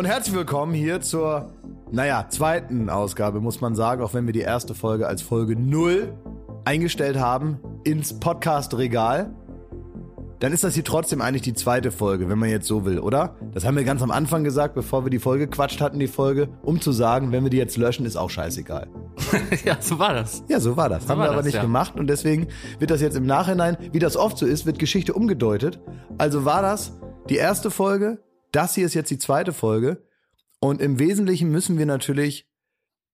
Und herzlich willkommen hier zur, naja, zweiten Ausgabe, muss man sagen, auch wenn wir die erste Folge als Folge 0 eingestellt haben ins Podcast-Regal. Dann ist das hier trotzdem eigentlich die zweite Folge, wenn man jetzt so will, oder? Das haben wir ganz am Anfang gesagt, bevor wir die Folge quatscht hatten, die Folge, um zu sagen, wenn wir die jetzt löschen, ist auch scheißegal. ja, so war das. Ja, so war das. So haben war wir aber das, nicht ja. gemacht und deswegen wird das jetzt im Nachhinein, wie das oft so ist, wird Geschichte umgedeutet. Also war das die erste Folge, das hier ist jetzt die zweite Folge und im Wesentlichen müssen wir natürlich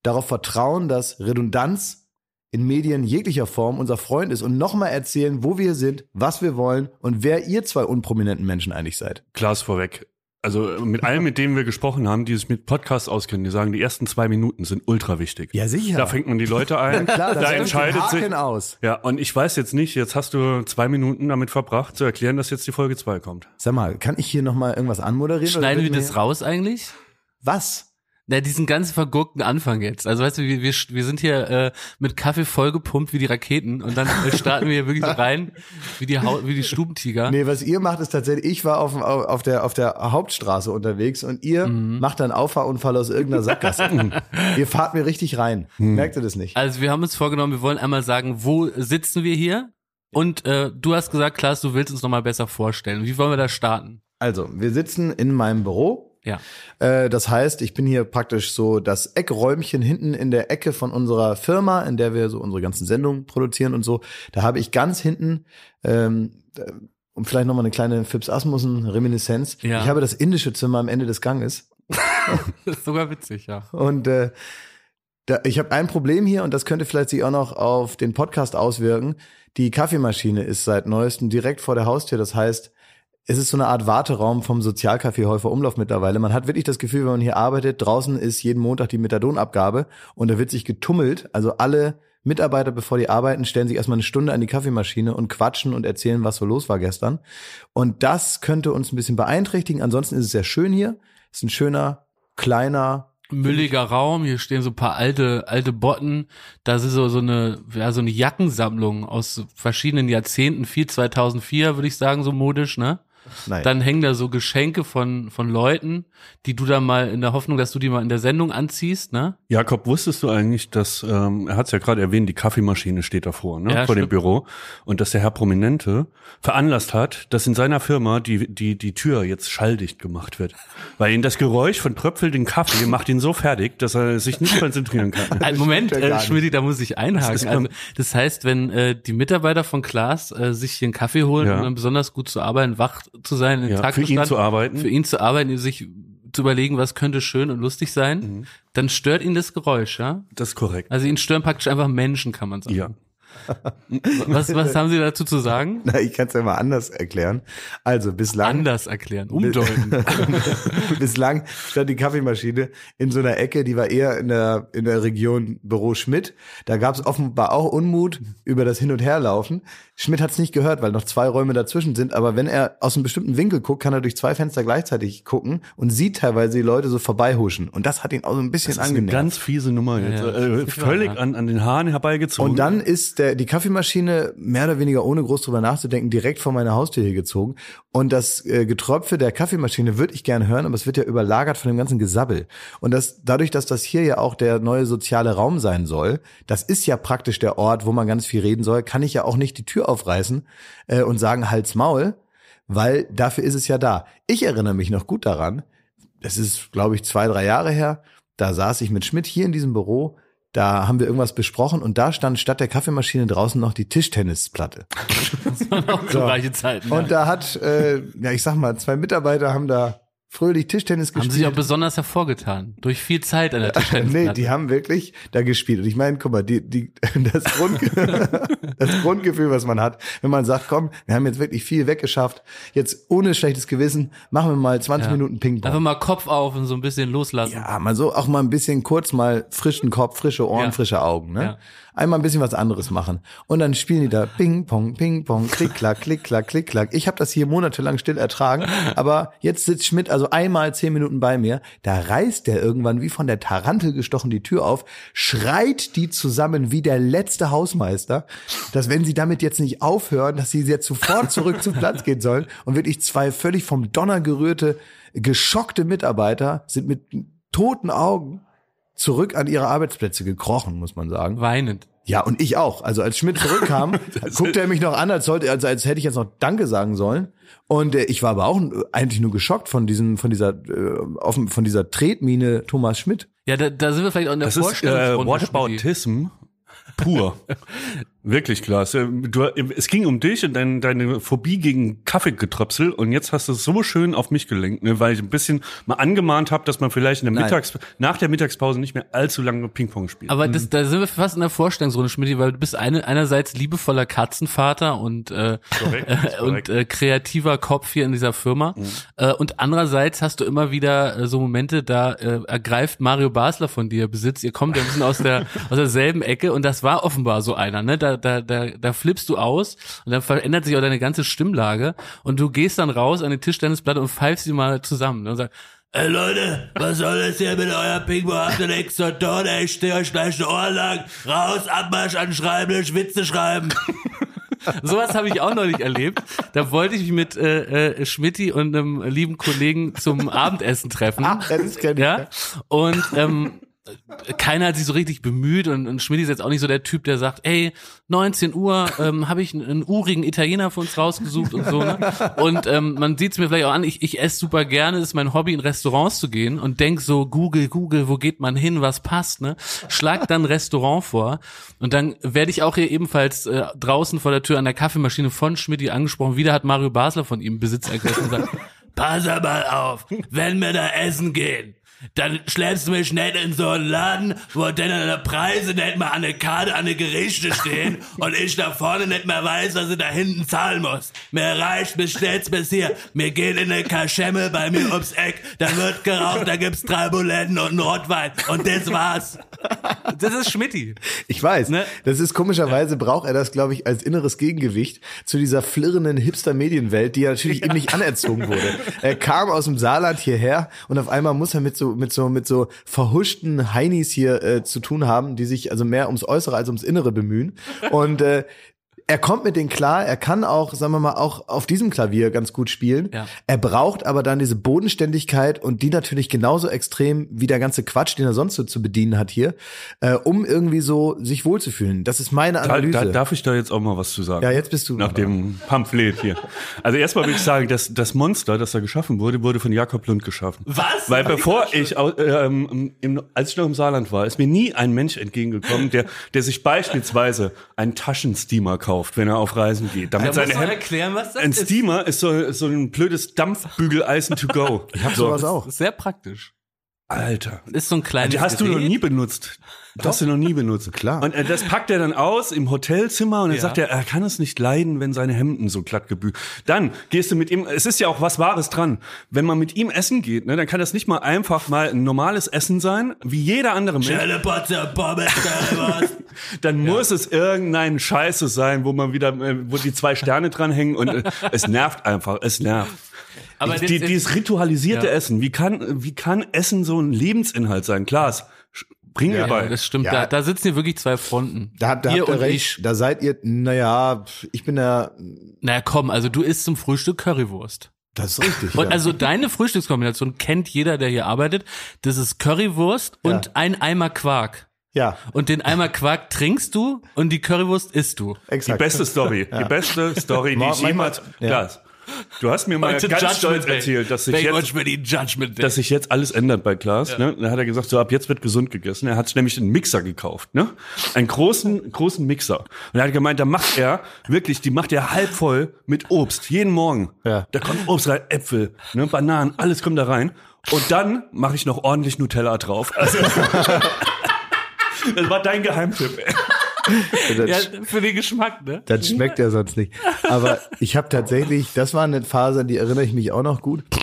darauf vertrauen, dass Redundanz in Medien jeglicher Form unser Freund ist und nochmal erzählen, wo wir sind, was wir wollen und wer ihr zwei unprominenten Menschen eigentlich seid. Klaas vorweg. Also mit allen, mit denen wir gesprochen haben, die sich mit Podcasts auskennen, die sagen, die ersten zwei Minuten sind ultra wichtig. Ja, sicher. Da fängt man die Leute ein, Klar, da entscheidet sich. aus. Ja, und ich weiß jetzt nicht, jetzt hast du zwei Minuten damit verbracht, zu erklären, dass jetzt die Folge zwei kommt. Sag mal, kann ich hier nochmal irgendwas anmoderieren? oder Schneiden wir das raus eigentlich? Was? Na, diesen ganz vergurkten Anfang jetzt. Also weißt du, wir, wir, wir sind hier äh, mit Kaffee vollgepumpt wie die Raketen und dann äh, starten wir hier wirklich so rein wie die, Hau wie die Stubentiger. Nee, was ihr macht, ist tatsächlich, ich war auf, auf, der, auf der Hauptstraße unterwegs und ihr Mhm. macht einen Auffahrunfall aus irgendeiner Sackgasse. ihr fahrt mir richtig rein. Merkt ihr das nicht? Also wir haben uns vorgenommen, wir wollen einmal sagen, wo sitzen wir hier? Und äh, du hast gesagt, Klaas, du willst uns nochmal besser vorstellen. Wie wollen wir da starten? Also, wir sitzen in meinem Büro. Ja. Äh, das heißt, ich bin hier praktisch so das Eckräumchen hinten in der Ecke von unserer Firma, in der wir so unsere ganzen Sendungen produzieren und so. Da habe ich ganz hinten, ähm, äh, um vielleicht nochmal eine kleine Fips Asmussen Reminiszenz. Ja. Ich habe das indische Zimmer am Ende des Ganges. Das ist sogar witzig, ja. Und äh, da, ich habe ein Problem hier und das könnte vielleicht sich auch noch auf den Podcast auswirken. Die Kaffeemaschine ist seit neuestem direkt vor der Haustür. Das heißt, es ist so eine Art Warteraum vom Sozialcafé Häufer Umlauf mittlerweile. Man hat wirklich das Gefühl, wenn man hier arbeitet, draußen ist jeden Montag die Methadonabgabe und da wird sich getummelt. Also alle Mitarbeiter, bevor die arbeiten, stellen sich erstmal eine Stunde an die Kaffeemaschine und quatschen und erzählen, was so los war gestern. Und das könnte uns ein bisschen beeinträchtigen. Ansonsten ist es sehr schön hier. Es ist ein schöner, kleiner, Mülliger Raum, hier stehen so ein paar alte, alte Botten. Da ist so, so eine, ja, so eine Jackensammlung aus verschiedenen Jahrzehnten, viel 2004, würde ich sagen, so modisch, ne? Nein. Dann hängen da so Geschenke von, von Leuten, die du dann mal in der Hoffnung, dass du die mal in der Sendung anziehst, ne? Jakob, wusstest du eigentlich, dass, ähm, er hat es ja gerade erwähnt, die Kaffeemaschine steht davor, ne, Ja, vor dem stimmt. Büro. Und dass der Herr Prominente veranlasst hat, dass in seiner Firma die, die, die Tür jetzt schalldicht gemacht wird. Weil ihn das Geräusch von tröpfelndem Kaffee macht ihn so fertig, dass er sich nicht konzentrieren kann. Ein Moment, äh, nicht. Schmidt, da muss ich einhaken. Das also, das heißt, wenn äh, die Mitarbeiter von Klaas äh, sich hier einen Kaffee holen, Ja. um dann besonders gut zu arbeiten, wach zu sein, den Ja, Tag für ihn zu arbeiten. für ihn zu arbeiten, sich zu überlegen, was könnte schön und lustig sein, Mhm. dann stört ihn das Geräusch, ja? Das ist korrekt. Also ihn stören praktisch einfach Menschen, kann man sagen. Ja. Was, was haben Sie dazu zu sagen? Na, ich kann es ja mal anders erklären. Also bislang, Anders erklären, umdeuten. bislang stand die Kaffeemaschine in so einer Ecke, die war eher in der, in der Region Büro Schmidt. Da gab es offenbar auch Unmut über das Hin- und Herlaufen. Schmidt hat es nicht gehört, weil noch zwei Räume dazwischen sind. Aber wenn er aus einem bestimmten Winkel guckt, kann er durch zwei Fenster gleichzeitig gucken und sieht teilweise die Leute so vorbeihuschen. Und das hat ihn auch so ein bisschen angenervt. ganz fiese Nummer jetzt. Ja, äh, völlig an, an den Haaren herbeigezogen. Und dann ist der, die Kaffeemaschine mehr oder weniger ohne groß drüber nachzudenken direkt vor meine Haustür hier gezogen. Und das äh, Getröpfe der Kaffeemaschine würde ich gerne hören, aber es wird ja überlagert von dem ganzen Gesabbel. Und das, dadurch, dass das hier ja auch der neue soziale Raum sein soll, das ist ja praktisch der Ort, wo man ganz viel reden soll, kann ich ja auch nicht die Tür aufreißen äh, und sagen, Hals Maul, weil dafür ist es ja da. Ich erinnere mich noch gut daran, das ist, glaube ich, zwei, drei Jahre her, da saß ich mit Schmidt hier in diesem Büro, da haben wir irgendwas besprochen und da stand statt der Kaffeemaschine draußen noch die Tischtennisplatte. Auch gleiche Zeiten. Und da hat, äh, ja, ich sag mal, zwei Mitarbeiter haben da fröhlich Tischtennis haben gespielt. sich auch besonders hervorgetan. Durch viel Zeit an der Nee, Tischtennisplatte. die haben wirklich da gespielt. Und ich meine, guck mal, die, die, das, Grund, das Grundgefühl, was man hat, wenn man sagt, komm, wir haben jetzt wirklich viel weggeschafft, jetzt ohne schlechtes Gewissen, machen wir mal 20 Ja. Minuten Ping-Pong. Einfach mal Kopf auf und so ein bisschen loslassen. Ja, mal so auch mal ein bisschen kurz mal frischen Kopf, frische Ohren, Ja. frische Augen, ne? Ja. Einmal ein bisschen was anderes machen. Und dann spielen die da Ping Pong, Ping Pong, Klick Klack, Klick Klack, Klick Klack. Ich habe das hier monatelang still ertragen, aber jetzt sitzt Schmidt also so einmal zehn Minuten bei mir, da reißt der irgendwann wie von der Tarantel gestochen die Tür auf, schreit die zusammen wie der letzte Hausmeister, dass wenn sie damit jetzt nicht aufhören, dass sie jetzt sofort zurück zum Platz gehen sollen und wirklich zwei völlig vom Donner gerührte, geschockte Mitarbeiter sind mit toten Augen zurück an ihre Arbeitsplätze gekrochen, muss man sagen. Weinend. Ja, und ich auch. Also als Schmidt zurückkam, guckte er mich noch an, als sollte, als, als hätte ich jetzt noch Danke sagen sollen. Und äh, ich war aber auch eigentlich nur geschockt von diesem, von dieser, äh, offen, von dieser Tretmine Thomas Schmidt. Ja, da, da sind wir vielleicht auch in der Das ist äh, Vorstellungsrunde. Pur. Wirklich klasse. Du, es ging um dich und dein, deine Phobie gegen Kaffeegetröpsel und jetzt hast du es so schön auf mich gelenkt, ne, weil ich ein bisschen mal angemahnt habe, dass man vielleicht in der Nein. Mittags nach der Mittagspause nicht mehr allzu lange Ping-Pong spielt. Aber das, da sind wir fast in der Vorstellungsrunde, Schmidt, weil du bist eine, einerseits liebevoller Katzenvater und, äh, Korrekt, äh, und äh, kreativer Kopf hier in dieser Firma. Äh, und andererseits hast du immer wieder äh, so Momente, da äh, ergreift Mario Basler von dir Besitz. Ihr kommt ja ein bisschen aus der aus derselben Ecke und das war offenbar so einer. Ne? Da, da, da, da flippst du aus und dann verändert sich auch deine ganze Stimmlage und du gehst dann raus an die Tischtennisplatte und pfeifst sie mal zusammen ne? und sagst, Ey Leute, was soll das hier mit euer Ping-Pong? Habt ihr nichts zu tun? Ey, Ich stehe euch gleich eine Ohr lang. Raus, Abmarsch anschreiben, Witze schreiben. Sowas habe ich auch neulich erlebt. Da wollte ich mich mit äh, äh, Schmidti und einem lieben Kollegen zum Abendessen treffen. Ach, das ja. ja. Und ähm, keiner hat sich so richtig bemüht und, und Schmidt ist jetzt auch nicht so der Typ, der sagt, ey, 19 Uhr ähm, habe ich einen, einen urigen Italiener für uns rausgesucht und so. Ne? Und ähm, man sieht es mir vielleicht auch an, ich, ich esse super gerne, ist mein Hobby, in Restaurants zu gehen und denk so, Google, Google, wo geht man hin, was passt, ne? Schlag dann Restaurant vor und dann werde ich auch hier ebenfalls äh, draußen vor der Tür an der Kaffeemaschine von Schmidt angesprochen. Wieder hat Mario Basler von ihm Besitz ergriffen und sagt, pass mal auf, wenn wir da essen gehen, dann schleppst du mich nicht in so einen Laden, wo dann deine Preise nicht mal an der Karte, an den Gerichte stehen und ich da vorne nicht mehr weiß, was ich da hinten zahlen muss. Mir reicht, bis stellt's bis hier. Wir gehen in eine Kaschemme bei mir ums Eck, da wird geraucht, da gibt's drei Buletten und einen Rotwein und das war's. Das ist Schmidti. Ich weiß. Ne? Das ist komischerweise braucht er das, glaube ich, als inneres Gegengewicht zu dieser flirrenden Hipster-Medienwelt, die ja natürlich ihm nicht anerzogen wurde. Er kam aus dem Saarland hierher und auf einmal muss er mit so mit so mit so verhuschten Heinis hier äh, zu tun haben, die sich also mehr ums Äußere als ums Innere bemühen. Und äh, er kommt mit denen klar, er kann auch, sagen wir mal, auch auf diesem Klavier ganz gut spielen. Ja. Er braucht aber dann diese Bodenständigkeit und die natürlich genauso extrem wie der ganze Quatsch, den er sonst so zu bedienen hat hier, äh, um irgendwie so sich wohlzufühlen. Das ist meine Da, Analyse. da, darf ich da jetzt auch mal was zu sagen? Ja, jetzt bist du Nach dran. dem Pamphlet hier. Also erstmal will ich sagen, dass das Monster, das da geschaffen wurde, wurde von Jakob Lund geschaffen. Was? Weil bevor ich, ähm, im, als ich noch im Saarland war, ist mir nie ein Mensch entgegengekommen, der, der sich beispielsweise einen Taschensteamer kauft, wenn er auf Reisen geht. Damit Da seine muss man Hemd erklären, was das ein ist. Steamer ist so, so ein blödes Dampfbügeleisen to go. Ich hab sowas auch. Sehr praktisch. Alter. Ist so ein kleines Die hast du noch Gerät. nie benutzt. Das hast du noch nie benutzt. Klar. Und äh, das packt er dann aus im Hotelzimmer und dann Ja. sagt er, er kann es nicht leiden, wenn seine Hemden so glatt gebügelt. Dann gehst du mit ihm, es ist ja auch was Wahres dran. Wenn man mit ihm essen geht, ne, dann kann das nicht mal einfach mal ein normales Essen sein, wie jeder andere Mensch. Dann muss es irgendein Scheiße sein, wo man wieder, äh, wo die zwei Sterne dranhängen und äh, es nervt einfach, es nervt. Aber die, jetzt- dieses ritualisierte Ja. Essen, wie kann, wie kann Essen so ein Lebensinhalt sein? Klaas, sch- bring mir Ja, bei. das stimmt. Ja. Da, da sitzen hier wirklich zwei Fronten. da, da ihr habt ihr und recht. ich. Da seid ihr, naja, ich bin da, Naja, komm, also du isst zum Frühstück Currywurst. das ist richtig. Und ja. also deine Frühstückskombination kennt jeder, der hier arbeitet. Das ist Currywurst Ja. und ein Eimer Quark. ja, Und den Eimer Quark trinkst du und die Currywurst isst du. Die exakt. beste Story, die beste Story, die ich jemals, ja. Du hast mir mal Heute ganz stolz erzählt, dass sich jetzt dass sich jetzt alles ändert bei Klaas. Ne? Dann hat er gesagt, so ab jetzt wird gesund gegessen. Er hat nämlich einen Mixer gekauft, ne? Einen großen, großen Mixer. Und er hat gemeint, da macht er wirklich, die macht er halb voll mit Obst jeden Morgen. Ja. Da kommt Obst rein, Äpfel, ne, Bananen, alles kommt da rein. Und dann mache ich noch ordentlich Nutella drauf. Also, das war dein Geheimtipp. Ey. Ja, für den Geschmack, ne? das schmeckt ja sonst nicht. Aber ich habe tatsächlich, das war eine Phase, an die erinnere ich mich auch noch gut.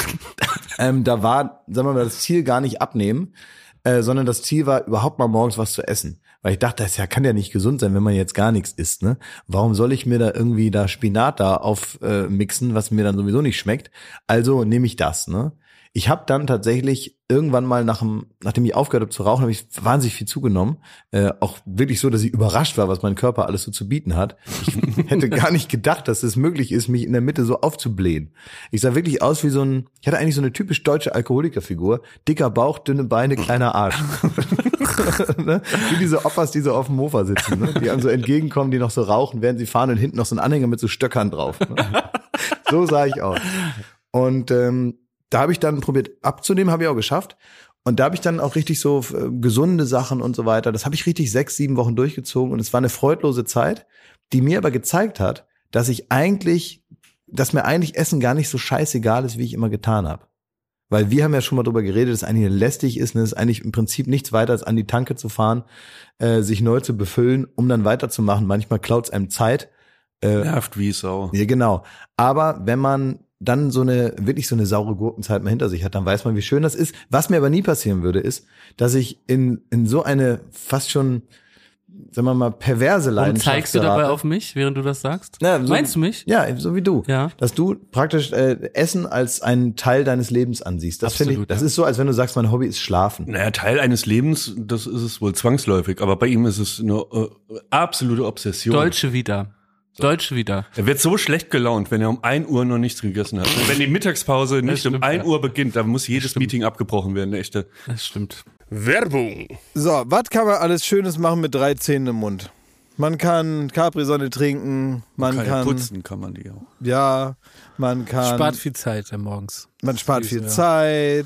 Ähm, da war, sagen wir mal, das Ziel gar nicht abnehmen, äh, sondern das Ziel war überhaupt mal morgens was zu essen. Weil ich dachte, das ja, kann ja nicht gesund sein, wenn man jetzt gar nichts isst. Ne? Warum soll ich mir da irgendwie da Spinat da aufmixen, äh, mixen, was mir dann sowieso nicht schmeckt? Also nehme ich das. Ne? Ich habe dann tatsächlich irgendwann mal nach dem, nachdem ich aufgehört habe zu rauchen, habe ich wahnsinnig viel zugenommen. Äh, auch wirklich so, dass ich überrascht war, was mein Körper alles so zu bieten hat. Ich hätte gar nicht gedacht, dass es möglich ist, mich in der Mitte so aufzublähen. Ich sah wirklich aus wie so ein, ich hatte eigentlich so eine typisch deutsche Alkoholikerfigur. Dicker Bauch, dünne Beine, kleiner Arsch. ne? Wie diese Oppas, die so auf dem Mofa sitzen, ne? die einem so entgegenkommen, die noch so rauchen, während sie fahren und hinten noch so ein Anhänger mit so Stöckern drauf. Ne? So sah ich aus. Und ähm, da habe ich dann probiert abzunehmen, habe ich auch geschafft. Und da habe ich dann auch richtig so äh, gesunde Sachen und so weiter. Das habe ich richtig sechs, sieben Wochen durchgezogen und es war eine freudlose Zeit, die mir aber gezeigt hat, dass ich eigentlich, dass mir eigentlich Essen gar nicht so scheißegal ist, wie ich immer getan habe. Weil wir haben ja schon mal drüber geredet, dass eigentlich lästig ist, ne, ist eigentlich im Prinzip nichts weiter als an die Tanke zu fahren, äh, sich neu zu befüllen, um dann weiterzumachen. Manchmal klaut es einem Zeit. Äh, Nervt wie Sau. Ja, genau. Aber wenn man dann so eine, wirklich so eine saure Gurkenzeit mal hinter sich hat, dann weiß man, wie schön das ist. Was mir aber nie passieren würde, ist, dass ich in, in so eine fast schon, sagen wir mal, perverse Leidenschaft Warum zeigst du gerate. dabei auf mich, während du das sagst? Na, so, Meinst du mich? Ja, so wie du. Ja. Dass du praktisch äh, Essen als einen Teil deines Lebens ansiehst. Das finde ich, Absolut, das ja. ist so, als wenn du sagst, mein Hobby ist Schlafen. Naja, Teil eines Lebens, das ist es wohl zwangsläufig, aber bei ihm ist es eine äh, absolute Obsession. Deutsche wieder. Deutsche wieder. Er wird so schlecht gelaunt, wenn er um 1 Uhr noch nichts gegessen hat. Und wenn die Mittagspause nicht um stimmt, 1 ja. Uhr beginnt, dann muss jedes Meeting abgebrochen werden, echte. Das stimmt. Werbung. So, was kann man alles Schönes machen mit drei Zähnen im Mund? Man kann Capri-Sonne trinken, man Keine kann, putzen kann man die auch. ja, man kann, Spart viel Zeit morgens. man spart viel ja. Zeit.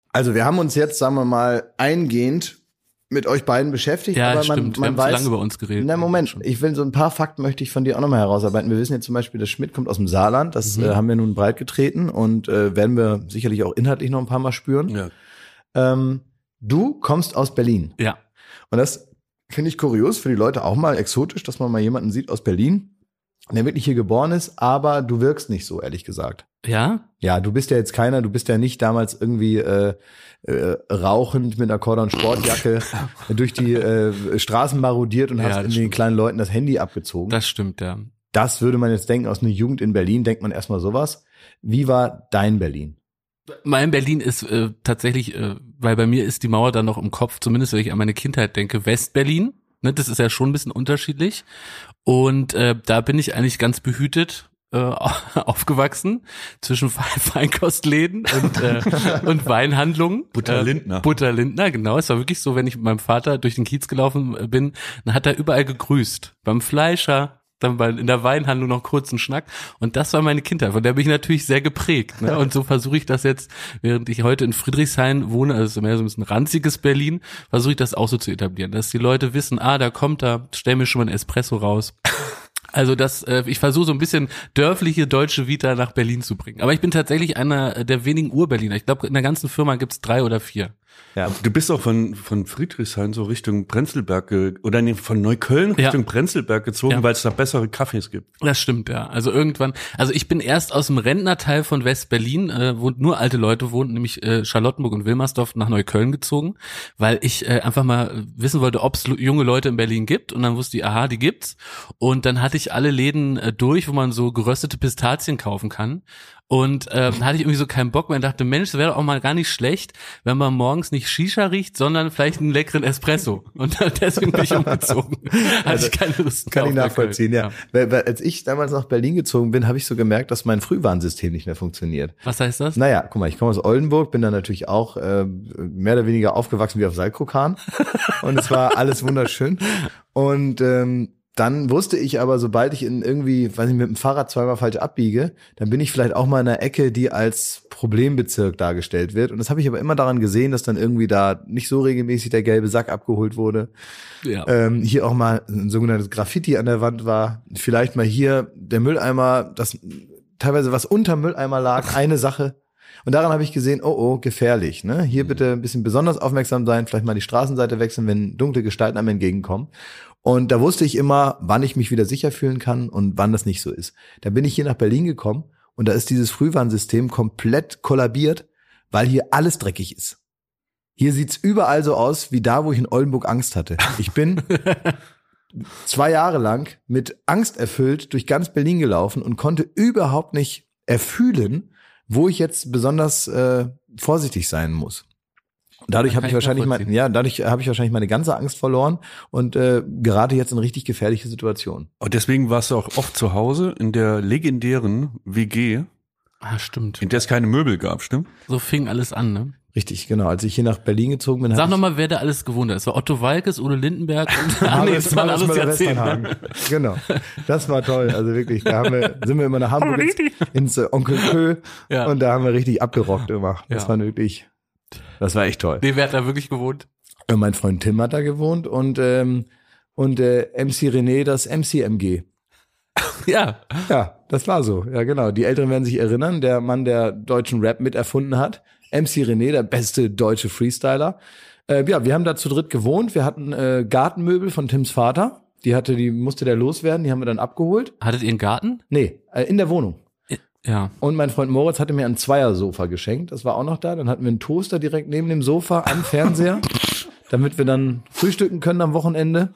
Also wir haben uns jetzt, sagen wir mal, eingehend mit euch beiden beschäftigt, Ja, aber stimmt. man, Wir man haben zu weiß, lange über uns geredet. Na Moment, ich will so ein paar Fakten möchte ich von dir auch nochmal herausarbeiten. Wir wissen jetzt zum Beispiel, dass Schmidt kommt aus dem Saarland, das Mhm. äh, haben wir nun breit getreten und äh, werden wir sicherlich auch inhaltlich noch ein paar Mal spüren. Ja. Ähm, du kommst aus Berlin Ja. und das finde ich kurios für die Leute auch mal exotisch, dass man mal jemanden sieht aus Berlin, der wirklich hier geboren ist, aber du wirkst nicht so, ehrlich gesagt. Ja? Ja, du bist ja jetzt keiner, du bist ja nicht damals irgendwie äh, äh, rauchend mit einer Cordon Sportjacke durch die äh, Straßen marodiert und Ja, hast das in den stimmt. kleinen Leuten das Handy abgezogen. Das, Das stimmt, ja. würde man jetzt denken, aus einer Jugend in Berlin denkt man erstmal sowas. Wie war dein Berlin? Mein Berlin ist äh, tatsächlich, äh, weil bei mir ist die Mauer dann noch im Kopf, zumindest wenn ich an meine Kindheit denke, Westberlin. Ne, das ist ja schon ein bisschen unterschiedlich. Und äh, da bin ich eigentlich ganz behütet äh, aufgewachsen zwischen Fe- Feinkostläden und, äh, und Weinhandlungen. Butter Äh, Lindner. Butter Lindner, genau. Es war wirklich so, wenn ich mit meinem Vater durch den Kiez gelaufen äh, bin, dann hat er überall gegrüßt. Beim Fleischer, dann bei, in der Weinhandlung noch kurz einen Schnack. Und das war meine Kindheit. Von der bin ich natürlich sehr geprägt. Ne? Und so versuche ich das jetzt, während ich heute in Friedrichshain wohne, also mehr so ein bisschen ranziges Berlin, versuche ich das auch so zu etablieren, dass die Leute wissen, ah, da kommt er, stell mir schon mal ein Espresso raus. Also das, äh, ich versuche so ein bisschen dörfliche deutsche Vita nach Berlin zu bringen. Aber ich bin tatsächlich einer der wenigen Ur-Berliner. Ich glaube, in der ganzen Firma gibt's drei oder vier. Ja, Du bist auch von, von Friedrichshain so Richtung Prenzlberg, ge oder nee, von Neukölln Ja. Richtung Prenzlberg gezogen, Ja. weil es da bessere Kaffees gibt. Das stimmt, ja. Also irgendwann, also ich bin erst aus dem Rentnerteil von West-Berlin, äh, wo nur alte Leute wohnten, nämlich äh, Charlottenburg und Wilmersdorf nach Neukölln gezogen, weil ich äh, einfach mal wissen wollte, ob es junge Leute in Berlin gibt und dann wusste ich, aha, die gibt's. Und dann hatte ich alle Läden äh, durch, wo man so geröstete Pistazien kaufen kann. Und ähm, hatte ich irgendwie so keinen Bock mehr und dachte, Mensch, das wäre doch auch mal gar nicht schlecht, wenn man morgens nicht Shisha riecht, sondern vielleicht einen leckeren Espresso. Und deswegen bin ich umgezogen. Hatte ich keine Lust Kann ich nachvollziehen, ja. Neukölln. Weil, weil, als ich damals nach Berlin gezogen bin, habe ich so gemerkt, dass mein Frühwarnsystem nicht mehr funktioniert. Was heißt das? Naja, guck mal, ich komme aus Oldenburg, bin da natürlich auch äh, mehr oder weniger aufgewachsen wie auf Saltkrokan. und es war alles wunderschön. Und ähm, dann wusste ich aber, sobald ich in irgendwie, weiß ich, mit dem Fahrrad zweimal falsch abbiege, dann bin ich vielleicht auch mal in einer Ecke, die als Problembezirk dargestellt wird. Und das habe ich aber immer daran gesehen, dass dann irgendwie da nicht so regelmäßig der gelbe Sack abgeholt wurde. Ja. Ähm, hier auch mal ein sogenanntes Graffiti an der Wand war. Vielleicht mal hier der Mülleimer, das teilweise was unter Mülleimer lag, eine Sache. Und daran habe ich gesehen, oh oh, gefährlich. Ne? Hier bitte ein bisschen besonders aufmerksam sein, vielleicht mal die Straßenseite wechseln, wenn dunkle Gestalten einem entgegenkommen. Und da wusste ich immer, wann ich mich wieder sicher fühlen kann und wann das nicht so ist. Da bin ich hier nach Berlin gekommen und da ist dieses Frühwarnsystem komplett kollabiert, weil hier alles dreckig ist. Hier sieht's überall so aus, wie da, wo ich in Oldenburg Angst hatte. Ich bin zwei Jahre lang mit Angst erfüllt durch ganz Berlin gelaufen und konnte überhaupt nicht erfühlen, wo ich jetzt besonders äh, vorsichtig sein muss. Und Dadurch habe ich ich wahrscheinlich mein, ja, dadurch habe ich wahrscheinlich meine ganze Angst verloren und äh, gerate jetzt in richtig gefährliche Situationen. Und deswegen warst du auch oft zu Hause in der legendären WG, Ah, stimmt. in der es keine Möbel gab, stimmt? So fing alles an, ne? Richtig, genau. Als ich hier nach Berlin gezogen bin, Sag hab ich- nochmal, wer da alles gewohnt hat. Es war Otto Walkes, Udo Lindenberg und ah, nee, das waren Marius alles Jahrzehnte. Müller-Westernhagen. Genau. Das war toll. Also wirklich, da haben wir, sind wir immer nach Hamburg ins, ins äh, Onkel Kö Ja. und da haben wir richtig abgerockt immer. Das Ja. war wirklich, das war echt toll. Nee, wer hat da wirklich gewohnt? Äh, Mein Freund Tim hat da gewohnt und, ähm, und äh, MC René das MCMG. Ja. Ja, das war so. Ja, genau. Die Älteren werden sich erinnern, der Mann, der deutschen Rap miterfunden hat. MC René, der beste deutsche Freestyler. Äh, ja, wir haben da zu dritt gewohnt. Wir hatten äh, Gartenmöbel von Tims Vater. Die hatte, die musste der loswerden. Die haben wir dann abgeholt. Hattet ihr einen Garten? Nee, äh, in der Wohnung. Ja. Und mein Freund Moritz hatte mir ein Zweiersofa geschenkt. Das war auch noch da. Dann hatten wir einen Toaster direkt neben dem Sofa am Fernseher, damit wir dann frühstücken können am Wochenende.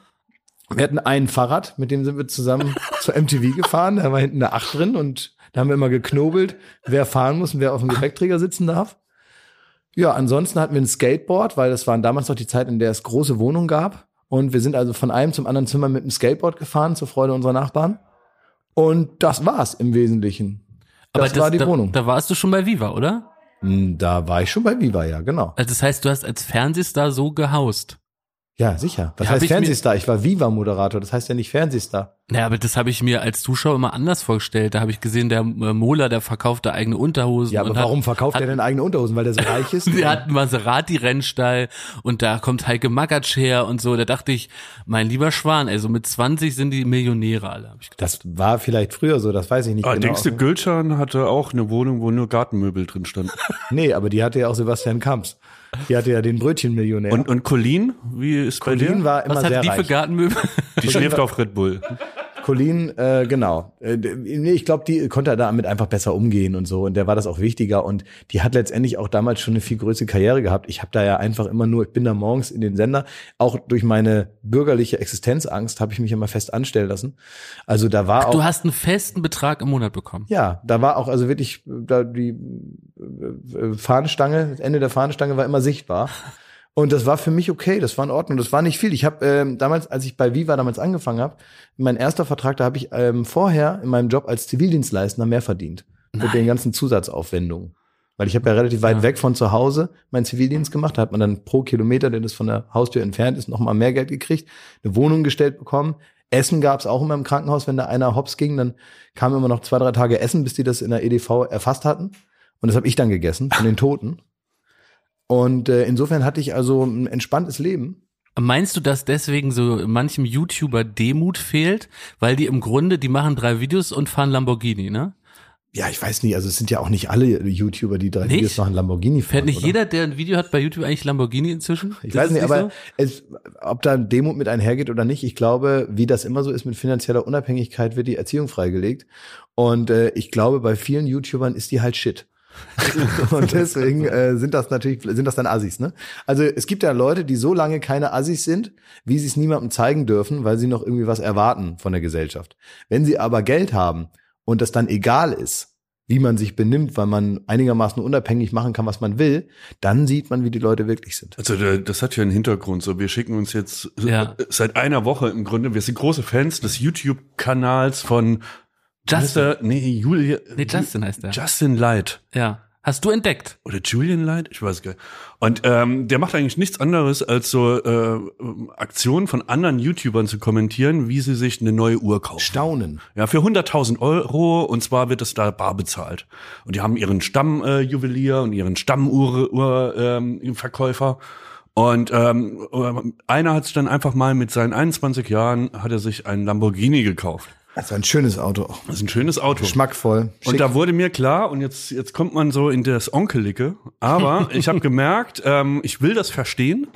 Wir hatten ein Fahrrad, mit dem sind wir zusammen zur MTV gefahren. Da war hinten eine Acht drin und da haben wir immer geknobelt, wer fahren muss und wer auf dem Gepäckträger sitzen darf. Ja, ansonsten hatten wir ein Skateboard, weil das waren damals noch die Zeit, in der es große Wohnungen gab. Und wir sind also von einem zum anderen Zimmer mit dem Skateboard gefahren, zur Freude unserer Nachbarn. Und das war's im Wesentlichen. Das, war die da, Wohnung. Da warst du schon bei Viva, oder? Hm, Da war ich schon bei Viva, ja, genau. Also das heißt, du hast als Fernsehstar so gehaust. Ja, sicher. Was Ja, heißt Fernsehstar? Ich war Viva-Moderator, das heißt ja nicht Fernsehstar. Ja, aber das habe ich mir als Zuschauer immer anders vorgestellt. Da habe ich gesehen, der äh, Mola, der verkaufte eigene Unterhosen. Ja, aber und warum hat, verkauft hat, er denn eigene Unterhosen? Weil der so reich ist? Sie hat einen Maserati-Rennstall und da kommt Heike Magatsch her und so. Da dachte ich, mein lieber Schwan, ey, so mit 20 sind die Millionäre alle. Hab ich gedacht. Das war vielleicht früher so, das weiß ich nicht Ah, genau. denkst du, Gülcan hatte auch eine Wohnung, wo nur Gartenmöbel drin standen? Nee, aber die hatte ja auch Sebastian Kamps. Die hatte ja den Brötchenmillionär. Und, und Colleen, wie ist bei Colleen dir? war immer Was sehr hat die für reich. Gartenmöbel? Die schläft auf Red Bull. Colin, äh, genau. Äh, nee, ich glaube, die konnte damit einfach besser umgehen und so. Und der war das auch wichtiger. Und die hat letztendlich auch damals schon eine viel größere Karriere gehabt. Ich habe da ja einfach immer nur, ich bin da morgens in den Sender. Auch durch meine bürgerliche Existenzangst habe ich mich immer fest anstellen lassen. Also da war auch. Du hast einen festen Betrag im Monat bekommen. Ja, da war auch also wirklich da die äh, Fahnenstange, das Ende der Fahnenstange war immer sichtbar. Und das war für mich okay, das war in Ordnung, das war nicht viel. Ich habe ähm, damals, als ich bei Viva damals angefangen habe, mein erster Vertrag, da habe ich ähm, vorher in meinem Job als Zivildienstleister mehr verdient mit den ganzen Zusatzaufwendungen. Weil ich habe ja relativ weit Ja. weg von zu Hause meinen Zivildienst gemacht, da hat man dann pro Kilometer, der das von der Haustür entfernt ist, nochmal mehr Geld gekriegt, eine Wohnung gestellt bekommen. Essen gab's auch immer im Krankenhaus, wenn da einer hops ging, dann kam immer noch zwei, drei Tage Essen, bis die das in der EDV erfasst hatten. Und das habe ich dann gegessen von den Toten. Und äh, insofern hatte ich also ein entspanntes Leben. Meinst du, dass deswegen so manchem YouTuber Demut fehlt? Weil die im Grunde, die machen drei Videos und fahren Lamborghini, ne? Ja, ich weiß nicht, also es sind ja auch nicht alle YouTuber, die drei Nicht? Videos machen, Lamborghini fahren. Fährt nicht oder? jeder, der ein Video hat bei YouTube, eigentlich Lamborghini inzwischen? Ich Das weiß nicht, aber so? es, ob da Demut mit einhergeht oder nicht, ich glaube, wie das immer so ist mit finanzieller Unabhängigkeit, wird die Erziehung freigelegt. Und äh, ich glaube, bei vielen YouTubern ist die halt Shit. und deswegen äh, sind das natürlich, sind das dann Assis, ne? Also es gibt ja Leute, die so lange keine Assis sind, wie sie es niemandem zeigen dürfen, weil sie noch irgendwie was erwarten von der Gesellschaft. Wenn sie aber Geld haben und das dann egal ist, wie man sich benimmt, weil man einigermaßen unabhängig machen kann, was man will, dann sieht man, wie die Leute wirklich sind. Also da- das hat ja einen Hintergrund. So, wir schicken uns jetzt Ja. äh, seit einer Woche im Grunde. Wir sind große Fans des YouTube-Kanals von Justin. Heißt er? Nee, Julia. Nee, Justin heißt er. Justin Light. Ja. Hast du entdeckt? Oder Julian Light? Ich weiß gar nicht. Und ähm, der macht eigentlich nichts anderes, als so äh, Aktionen von anderen YouTubern zu kommentieren, wie sie sich eine neue Uhr kaufen. Staunen. Ja, für 100.000 Euro und zwar wird es da bar bezahlt. Und die haben ihren Stammjuwelier äh, Juwelier und ihren Stammuhr Uhr, ähm, Verkäufer. Und ähm, einer hat sich dann einfach mal mit seinen 21 Jahren hat er sich einen Lamborghini gekauft. Das ist ein schönes Auto. Das ist ein schönes Auto. Geschmackvoll. Und da wurde mir klar, und jetzt, jetzt kommt man so in das Onkelige, aber ich habe gemerkt, ähm, ich will das verstehen,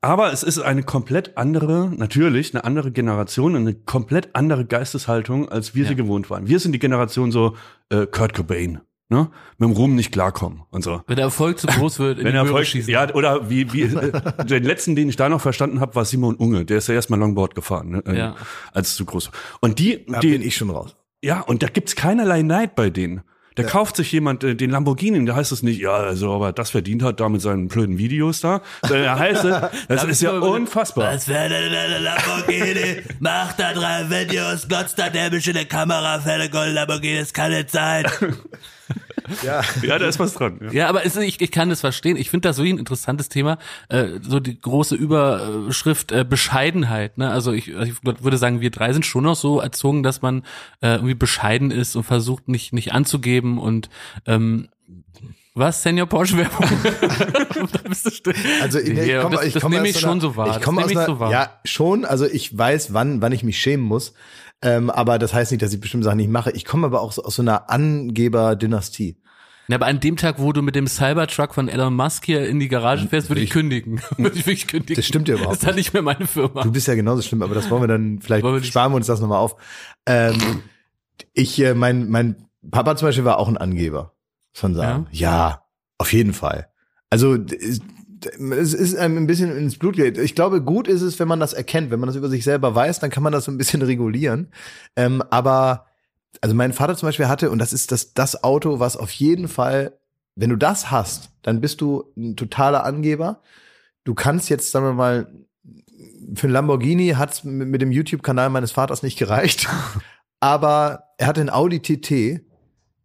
aber es ist eine komplett andere, natürlich eine andere Generation, eine komplett andere Geisteshaltung, als wir sie gewohnt waren. Wir sind die Generation so äh, Kurt Cobain, ne? Mit dem Ruhm nicht klarkommen und so. Wenn der Erfolg zu groß wird, in Wenn die er Möhre Erfolg, schießen. ja, oder wie, wie den letzten, den ich da noch verstanden habe, war Simon Unge. Der ist ja erstmal Longboard gefahren, ne? äh, Ja. als es zu groß war. Und die, Da die bin ich schon raus. ja, und da gibt's keinerlei Neid bei denen. Da kauft sich jemand äh, den Lamborghini, da heißt es nicht, ja, also, aber das verdient hat da mit seinen blöden Videos da. Da heißt es, das ist ja unfassbar. Was wäre eine Lamborghini? Macht da drei Videos, glotzt da dämlich in der Kamera, fährt der Gold Lamborghini, das kann nicht sein. Ja. Ja, da ist was dran. Ja. Ja, aber es, ich, ich kann das verstehen. Ich finde das so ein interessantes Thema. Äh, so die große Überschrift äh, Bescheidenheit. Ne? Also ich, ich würde sagen, wir drei sind schon noch so erzogen, dass man äh, irgendwie bescheiden ist und versucht nicht nicht anzugeben und ähm, was, Senior Porsche Werbung? da bist du still. Also ich, ich Ja, komme das, ich das komme nehme aus ich so einer- schon so wahr. Ich komme das aus nehme einer, so wahr. ja schon. Also ich weiß, wann wann ich mich schämen muss. Ähm, aber das heißt nicht, dass ich bestimmte Sachen nicht mache. Ich komme aber auch so aus so einer Angeber-Dynastie. Ja, aber an dem Tag, wo du mit dem Cybertruck von Elon Musk hier in die Garage fährst, würde ich, kündigen. würde ich wirklich kündigen. Das stimmt ja überhaupt Das ist dann nicht mehr meine Firma. Du bist ja genauso schlimm, aber das wollen wir dann vielleicht wir sparen wir uns das nochmal auf. Ähm, ich, äh, mein mein Papa zum Beispiel war auch ein Angeber, man sagen. Ja, auf jeden Fall. Also es ist einem ein bisschen ins Blut geht. Ich glaube, gut ist es, wenn man das erkennt, wenn man das über sich selber weiß, dann kann man das so ein bisschen regulieren. Ähm, aber also mein Vater zum Beispiel hatte, und das ist das, das Auto, was auf jeden Fall, wenn du das hast, dann bist du ein totaler Angeber. Du kannst jetzt, sagen wir mal, für ein Lamborghini hat's mit, mit dem YouTube-Kanal meines Vaters nicht gereicht. Aber er hatte ein Audi TT,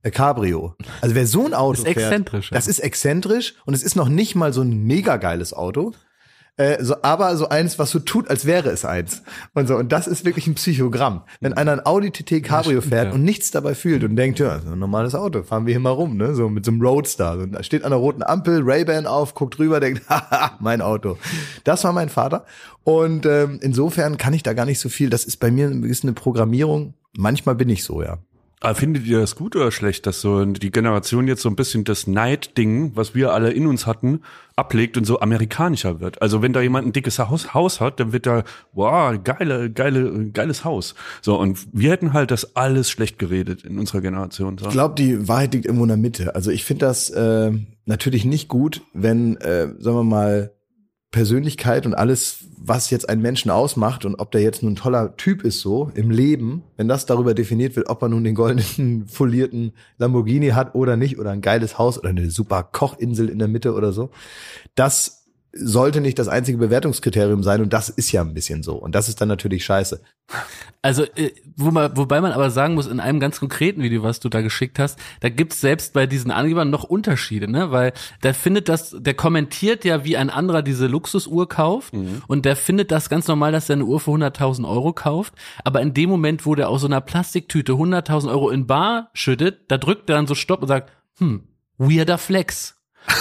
Cabrio. Also wer so ein Auto ist exzentrisch, fährt, ja. das ist exzentrisch und es ist noch nicht mal so ein mega geiles Auto. Äh, so, aber so eins, was so tut, als wäre es eins. Und so, und das ist wirklich ein Psychogramm. Wenn einer ein Audi TT Cabrio fährt ja. und nichts dabei fühlt und denkt, ja, das ist ein normales Auto, fahren wir hier mal rum, ne? So mit so einem Roadster. So, da steht an der roten Ampel, Ray-Ban auf, guckt rüber, denkt, haha, mein Auto. Das war mein Vater. Und ähm, insofern kann ich da gar nicht so viel. Das ist bei mir ein bisschen eine Programmierung. Manchmal bin ich so, ja. Aber findet ihr das gut oder schlecht, dass so die Generation jetzt so ein bisschen das Neid-Ding, was wir alle in uns hatten, ablegt und so amerikanischer wird? Also wenn da jemand ein dickes Haus, Haus hat, dann wird da, wow, geile, geile, geiles Haus. So, und wir hätten halt das alles schlecht geredet in unserer Generation. So. Ich glaube, die Wahrheit liegt irgendwo in der Mitte. Also ich finde das äh, natürlich nicht gut, wenn, äh, sagen wir mal, Persönlichkeit und alles, was jetzt einen Menschen ausmacht und ob der jetzt nun ein toller Typ ist so im Leben, wenn das darüber definiert wird, ob er nun den goldenen folierten Lamborghini hat oder nicht oder ein geiles Haus oder eine super Kochinsel in der Mitte oder so, das sollte nicht das einzige Bewertungskriterium sein und das ist ja ein bisschen so und das ist dann natürlich scheiße. Also, äh, wo man, wobei man aber sagen muss, in einem ganz konkreten Video, was du da geschickt hast, da gibt's selbst bei diesen Angebern noch Unterschiede, ne? Weil der findet das, der kommentiert ja, wie ein anderer diese Luxusuhr kauft und der findet das ganz normal, dass er eine Uhr für 100.000 Euro kauft, aber in dem Moment, wo der aus so einer Plastiktüte 100.000 Euro in Bar schüttet, da drückt er dann so Stopp und sagt, hm, weirder Flex.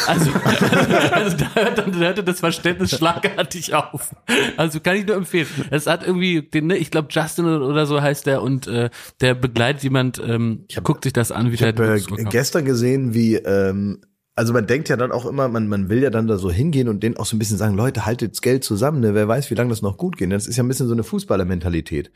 Also, also da, hört dann, da hörte das Verständnis schlagartig auf. Also kann ich nur empfehlen. Es hat irgendwie, den, ne, ich glaube Justin oder so heißt der und äh, der begleitet jemand, ähm, guckt sich das an, wie Ich der äh, kauft. gestern gesehen, wie ähm, also man denkt ja dann auch immer, man, man will ja dann da so hingehen und denen auch so ein bisschen sagen, Leute, haltet das Geld zusammen, ne? wer weiß, wie lange das noch gut geht. Das ist ja ein bisschen so eine Fußballermentalität,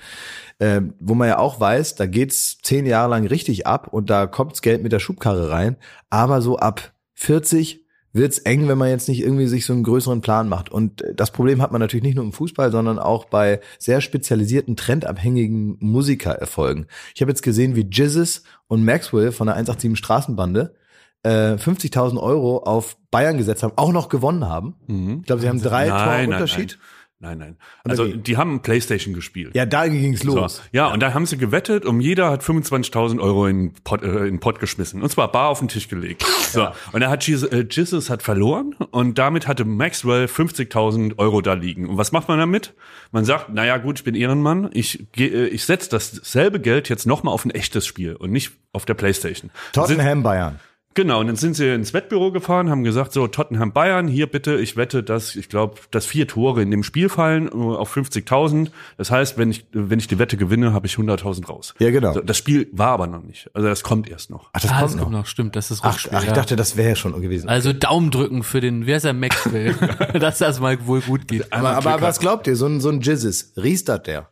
ähm, wo man ja auch weiß, da geht's zehn Jahre lang richtig ab und da kommt's Geld mit der Schubkarre rein, aber so ab 40 wird's eng, wenn man jetzt nicht irgendwie sich so einen größeren Plan macht. Und äh, das Problem hat man natürlich nicht nur im Fußball, sondern auch bei sehr spezialisierten, trendabhängigen Musikererfolgen. Ich habe jetzt gesehen, wie Jizzes und Maxwell von der 187 Straßenbande äh, 50.000 Euro auf Bayern gesetzt haben, auch noch gewonnen haben. Ich glaube, sie haben drei Tore nein, Unterschied. Nein, nein. Oder Also wie? die haben Playstation gespielt. Ja, da ging's So, los. ja, und da haben sie gewettet und jeder hat 25.000 Euro in den Pot, äh, in Pot geschmissen. Und zwar bar auf den Tisch gelegt. So, und da hat Jesus, äh, Jesus hat verloren und damit hatte Maxwell 50.000 Euro da liegen. Und was macht man damit? Man sagt, naja gut, ich bin Ehrenmann, ich, geh, äh, ich setze dasselbe Geld jetzt nochmal auf ein echtes Spiel und nicht auf der Playstation. Tottenham Bayern. Genau, und dann sind sie ins Wettbüro gefahren, haben gesagt, so Tottenham Bayern, hier bitte, ich wette, dass, ich glaube, dass vier Tore in dem Spiel fallen auf 50.000. Das heißt, wenn ich, wenn ich die Wette gewinne, habe ich 100.000 raus. Ja, genau. So, das Spiel war aber noch nicht. Also das kommt erst noch. Ach, das Ah, kommt das noch. kommt noch, stimmt, das ist Ach, Rückspiel, ach, ich ja. dachte, das wäre ja schon gewesen. Also Daumen drücken für den, wer ist der Maxwell, dass das mal wohl gut geht. aber, aber was glaubt ihr? So ein, so ein Jizzes, riestert der?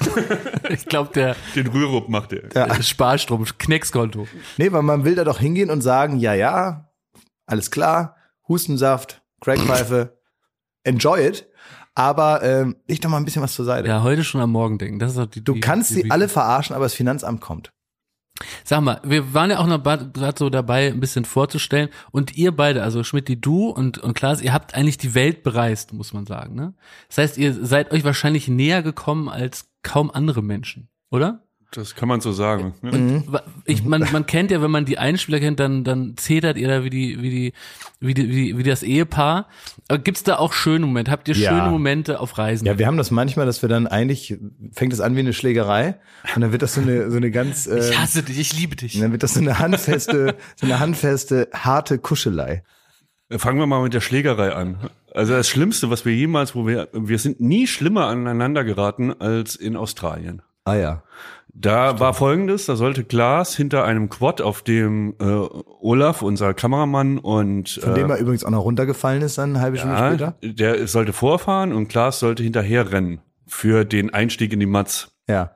Ich glaube, der Den Rürup macht er. der Sparstrom, Kneckskonto. Nee, weil man will da doch hingehen und sagen, ja, ja, alles klar, Hustensaft, Crackpfeife, enjoy it, aber ähm, leg doch mal ein bisschen was zur Seite. Ja, heute schon am Morgen denken. Das ist doch die, Du die, kannst die, sie alle verarschen, aber das Finanzamt kommt. Sag mal, wir waren ja auch noch gerade so dabei, ein bisschen vorzustellen. Und ihr beide, also Schmidt, du und, und Klaas, ihr habt eigentlich die Welt bereist, muss man sagen. Ne? Das heißt, ihr seid euch wahrscheinlich näher gekommen als kaum andere Menschen, oder? Das kann man so sagen. Mhm. Ich, man, man kennt ja, wenn man die Einspieler kennt, dann, dann zetert ihr da wie die, wie die, wie die, wie, wie das Ehepaar. Aber gibt's da auch schöne Momente? Habt ihr Ja. schöne Momente auf Reisen? Ja, wir haben das manchmal, dass wir dann eigentlich, fängt es an wie eine Schlägerei und dann wird das so eine, so eine ganz, äh, ich hasse dich, ich liebe dich. dann wird das so eine handfeste, so eine handfeste, harte Kuschelei. Fangen wir mal mit der Schlägerei an. Also das Schlimmste, was wir jemals, wo wir, wir sind nie schlimmer aneinander geraten als in Australien. Ah ja. Da war folgendes, da sollte Glas hinter einem Quad, auf dem äh, Olaf, unser Kameramann und Von äh, dem er übrigens auch noch runtergefallen ist, dann eine halbe Stunde ja, später. der sollte vorfahren und Glas sollte hinterher rennen für den Einstieg in die Matz. Ja.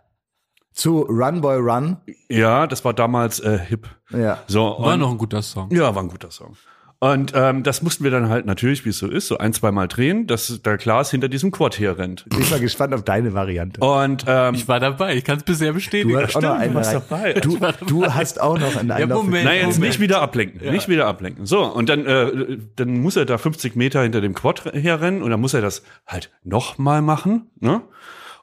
Zu Run Boy Run. Ja, das war damals äh, hip. Ja. So, War und- noch ein guter Song. Ja, war ein guter Song. Und ähm, das mussten wir dann halt natürlich, wie es so ist, so ein, zwei Mal drehen, dass der Glas hinter diesem Quad herrennt. Bin ich mal gespannt auf deine Variante. Und ähm, Ich war dabei, ich kann es bisher bestätigen. Du hast auch noch stimmt, eine du dabei. Du, hast auch noch einen Einlauf. Moment. Nein, jetzt Moment. nicht wieder ablenken, nicht wieder ablenken. So, und dann, äh, dann muss er da 50 Meter hinter dem Quad herrennen und dann muss er das halt nochmal machen. Ne?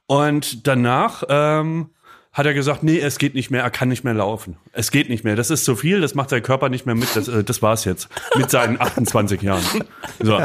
Und danach ähm, hat er gesagt, nee, es geht nicht mehr, er kann nicht mehr laufen. Es geht nicht mehr, das ist zu viel, das macht sein Körper nicht mehr mit, das, äh, das war's jetzt. Mit seinen 28 Jahren. So.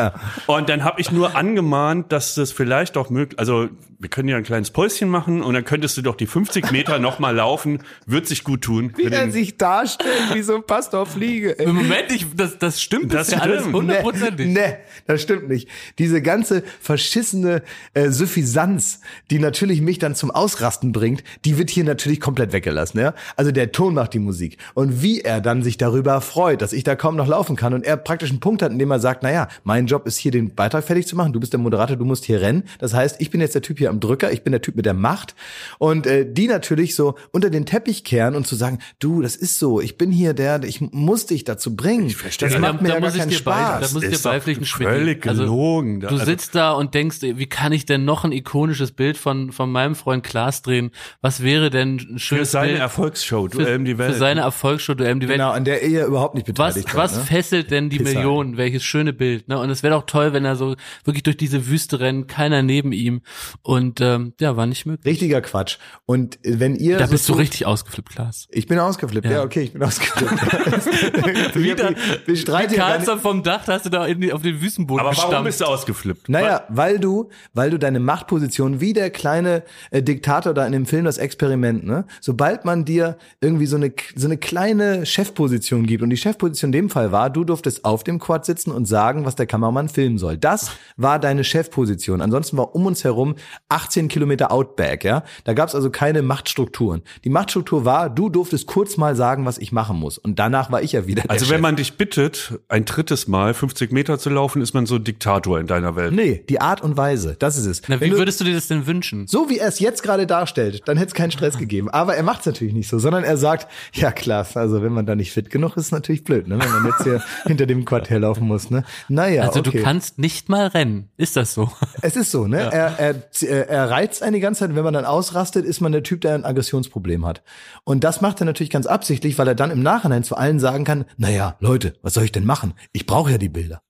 Und dann habe ich nur angemahnt, dass das vielleicht auch möglich, also wir können ja ein kleines Päuschen machen und dann könntest du doch die 50 Meter nochmal laufen, wird sich gut tun. Wie er sich darstellt, wie so ein Pastor Fliege. ey. Im Moment, ich, das, das stimmt, das, Das ist ja alles hundertprozentig. Nee, nee, das stimmt nicht. Diese ganze verschissene äh, Suffisanz, die natürlich mich dann zum Ausrasten bringt, die wird hier natürlich komplett weggelassen. Ja? Also der Ton macht die Musik. Und wie er dann sich darüber freut, dass ich da kaum noch laufen kann und er praktisch einen Punkt hat, in dem er sagt, naja, mein Job ist hier den Beitrag fertig zu machen, du bist der Moderator, du musst hier rennen. Das heißt, ich bin jetzt der Typ hier am Drücker, ich bin der Typ mit der Macht. Und äh, die natürlich so unter den Teppich kehren und zu sagen, du, das ist so, ich bin hier der, ich muss dich dazu bringen. Ich verstehe das das. macht mir ja gar keinen dir bei, da Spaß. muss ich dir ist doch beipflichten, völlig gelogen. du Also- sitzt da und denkst, wie kann ich denn noch ein ikonisches Bild von, von meinem Freund Klaas drehen? Was wäre denn ein Für schönes seine Bild Erfolgsshow, für, Duell um die Welt. für seine Erfolgsshow Duell um die Welt? Genau, an der er überhaupt nicht Was, beteiligt was war. Ne? fesselt denn die Pisser. Millionen? Welches schöne Bild, ne? Und es wäre doch toll, wenn er so wirklich durch diese Wüste rennt, keiner neben ihm. Und ähm, ja, war nicht möglich. Richtiger Quatsch. Und wenn ihr. Da so bist du tut- richtig ausgeflippt, Klaas. Ich bin ausgeflippt, ja, Ja. okay, ich bin ausgeflippt. Wieder, wir, streiten Karlsson vom Dach, da hast du da in die, auf den Wüstenboden Aber warum gestampft. bist du ausgeflippt? Naja, weil du, weil du deine Machtposition wie der kleine äh, Diktator da in dem Film das Experiment, ne? Sobald man dir irgendwie so eine so eine kleine Chefposition gibt und die Chefposition in dem Fall war, du durftest auf dem Quad sitzen und sagen, was der Kameramann filmen soll. Das war deine Chefposition. Ansonsten war um uns herum 18 Kilometer Outback, ja. Da gab's also keine Machtstrukturen. Die Machtstruktur war, du durftest kurz mal sagen, was ich machen muss. Und danach war ich ja wieder. Der Also Chef. wenn man dich bittet, ein drittes Mal 50 Meter zu laufen, ist man so Diktator in deiner Welt. Nee, die Art und Weise, das ist es. Na, wie du- würdest du dir das denn wünschen? So wie er es jetzt gerade darstellt, dann hätte es keinen Stress gegeben. Aber er macht es natürlich nicht so, sondern er sagt, ja klar, also wenn man da nicht fit genug ist, ist natürlich blöd, ne? wenn man jetzt hier hinter dem Quad herlaufen muss. Ne? Naja, Also okay. du kannst nicht mal rennen. Ist das so? es ist so, ne? Er, er, er, er reizt einen die ganze Zeit. und Wenn man dann ausrastet, ist man der Typ, der ein Aggressionsproblem hat. Und das macht er natürlich ganz absichtlich, weil er dann im Nachhinein zu allen sagen kann, naja, Leute, was soll ich denn machen? Ich brauche ja die Bilder.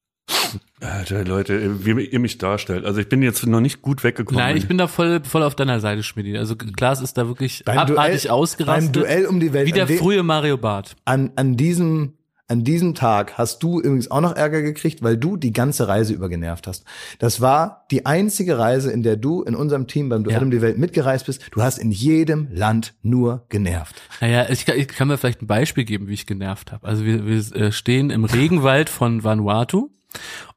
Alter, Leute, wie ihr mich darstellt. Also ich bin jetzt noch nicht gut weggekommen. Nein, ich bin da voll, voll auf deiner Seite, Schmidt. Also Klaas ist da wirklich Beim abartig Duell- ausgerastet. beim Duell um die Welt, Wie der frühe Mario Barth. an, an diesem an diesem Tag hast du übrigens auch noch Ärger gekriegt, weil du die ganze Reise über genervt hast. Das war die einzige Reise, in der du in unserem Team beim Duell Ja. um die Welt mitgereist bist. Du hast in jedem Land nur genervt. Naja, ich kann, ich kann mir vielleicht ein Beispiel geben, wie ich genervt habe. Also wir, wir äh, stehen im Regenwald von Vanuatu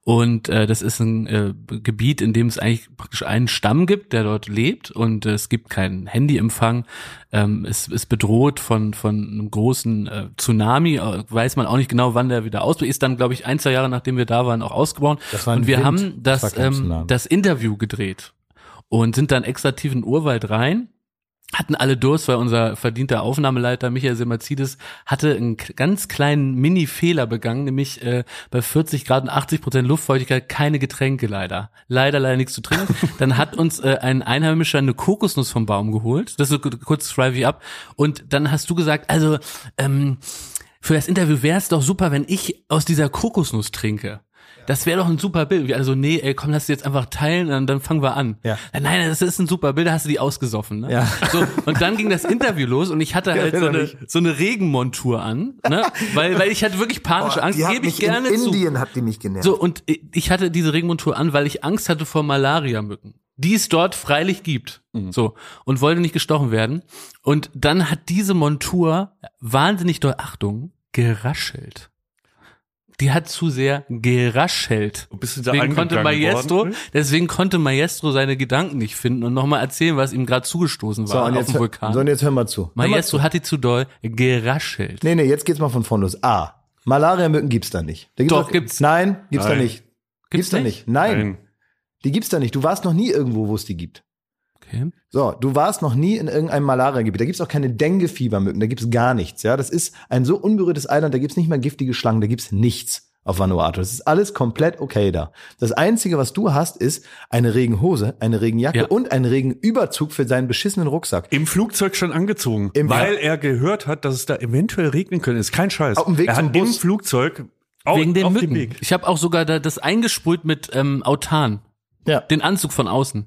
und äh, das ist ein äh, Gebiet, in dem es eigentlich praktisch einen Stamm gibt, der dort lebt und äh, es gibt keinen Handyempfang. Ähm, es ist bedroht von von einem großen äh, Tsunami. Äh, weiß man auch nicht genau, wann der wieder ausbricht. Ist dann, glaube ich, ein zwei Jahre nachdem wir da waren auch ausgebrochen. War und wir Wind, haben das das ähm, das Interview gedreht und sind dann extra tief in den Urwald rein hatten alle Durst, weil unser verdienter Aufnahmeleiter Michael Semazidis hatte einen ganz kleinen Mini-Fehler begangen, nämlich äh, bei 40 Grad und 80 Prozent Luftfeuchtigkeit keine Getränke leider. Leider, leider nichts zu trinken. Dann hat uns äh, ein Einheimischer eine Kokosnuss vom Baum geholt. Das ist so kurz schreibe ich ab. Und dann hast du gesagt, also ähm, für das Interview wäre es doch super, wenn ich aus dieser Kokosnuss trinke. Das wäre doch ein super Bild. Wir Also, nee, ey, komm, lass die jetzt einfach teilen und dann fangen wir an. Ja. Nein, das ist ein super Bild, da hast du die ausgesoffen. Ne? Ja. So, und dann ging das Interview los und ich hatte halt so Erinnere eine, so eine Regenmontur an, ne? weil, weil ich hatte wirklich panische Angst, gebe ich gerne zu. hat die mich genervt. So, und ich hatte diese Regenmontur an, weil ich Angst hatte vor Malaria-Mücken, die es dort freilich gibt. So, und wollte nicht gestochen werden. Und dann hat diese Montur wahnsinnig doll, Achtung, geraschelt. Die hat zu sehr geraschelt. Bist du da Deswegen konnte Maestro, worden? deswegen konnte Maestro seine Gedanken nicht finden und nochmal erzählen, was ihm gerade zugestoßen war so, und auf jetzt, dem Vulkan. so, und jetzt hör mal zu. Hör mal Maestro zu. hat die zu doll geraschelt. Nee, nee, jetzt geht's mal von vorn los. A. Malaria-Mücken gibt's da nicht. Da gibt's Doch, gibt's. Nein, gibt's da Nein. nicht. Gibt's, da nicht? nicht. Nein, Nein. die gibt's da nicht. Du warst noch nie irgendwo, wo es die gibt. Okay. So, du warst noch nie in irgendeinem Malaria-Gebiet. Da gibt's auch keine Dengue-Fiebermücken, da gibt's gar nichts. Ja, das ist ein so unberührtes Eiland, da gibt's nicht mal giftige Schlangen, da gibt's nichts auf Vanuatu. Das ist alles komplett okay da. Das Einzige, was du hast, ist eine Regenhose, eine Regenjacke Ja. und einen Regenüberzug für seinen beschissenen Rucksack. Im Flugzeug schon angezogen, Im- weil er gehört hat, dass es da eventuell regnen könnte. Ist kein Scheiß. Auf dem Weg er zum hat im Bus. Flugzeug au- Wegen den auf Mücken. dem Weg. Ich habe auch sogar da, das eingesprüht mit ähm, Autan. Ja, Den Anzug von außen,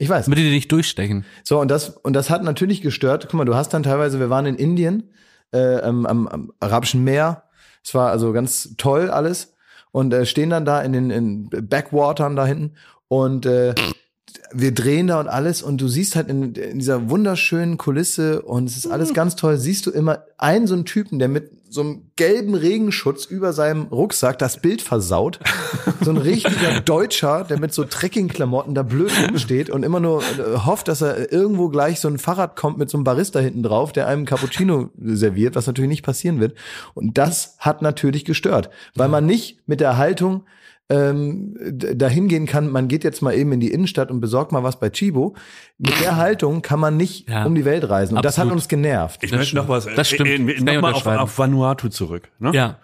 ich weiß. damit die dir nicht durchstechen. So, und das, und das hat natürlich gestört. Guck mal, du hast dann teilweise, wir waren in Indien, äh, am, am, am Arabischen Meer. Es war also ganz toll alles. Und äh, stehen dann da in den in Backwatern da hinten. Und äh, wir drehen da und alles und du siehst halt in, in dieser wunderschönen Kulisse und es ist alles ganz toll, siehst du immer einen so einen Typen, der mit so einem gelben Regenschutz über seinem Rucksack das Bild versaut. So ein richtiger Deutscher, der mit so Trekkingklamotten da blöd rumsteht und immer nur äh, hofft, dass er irgendwo gleich so ein Fahrrad kommt mit so einem Barista hinten drauf, der einem Cappuccino serviert, was natürlich nicht passieren wird. Und das hat natürlich gestört, weil man nicht mit der Haltung ähm, dahin gehen kann, man geht jetzt mal eben in die Innenstadt und besorgt mal was bei Chibo. Mit der Haltung kann man nicht Ja. um die Welt reisen. Und das hat uns genervt. Ich Das möchte noch was, Das stimmt. äh, äh, nochmal auf, auf Vanuatu zurück. Ne? Ja.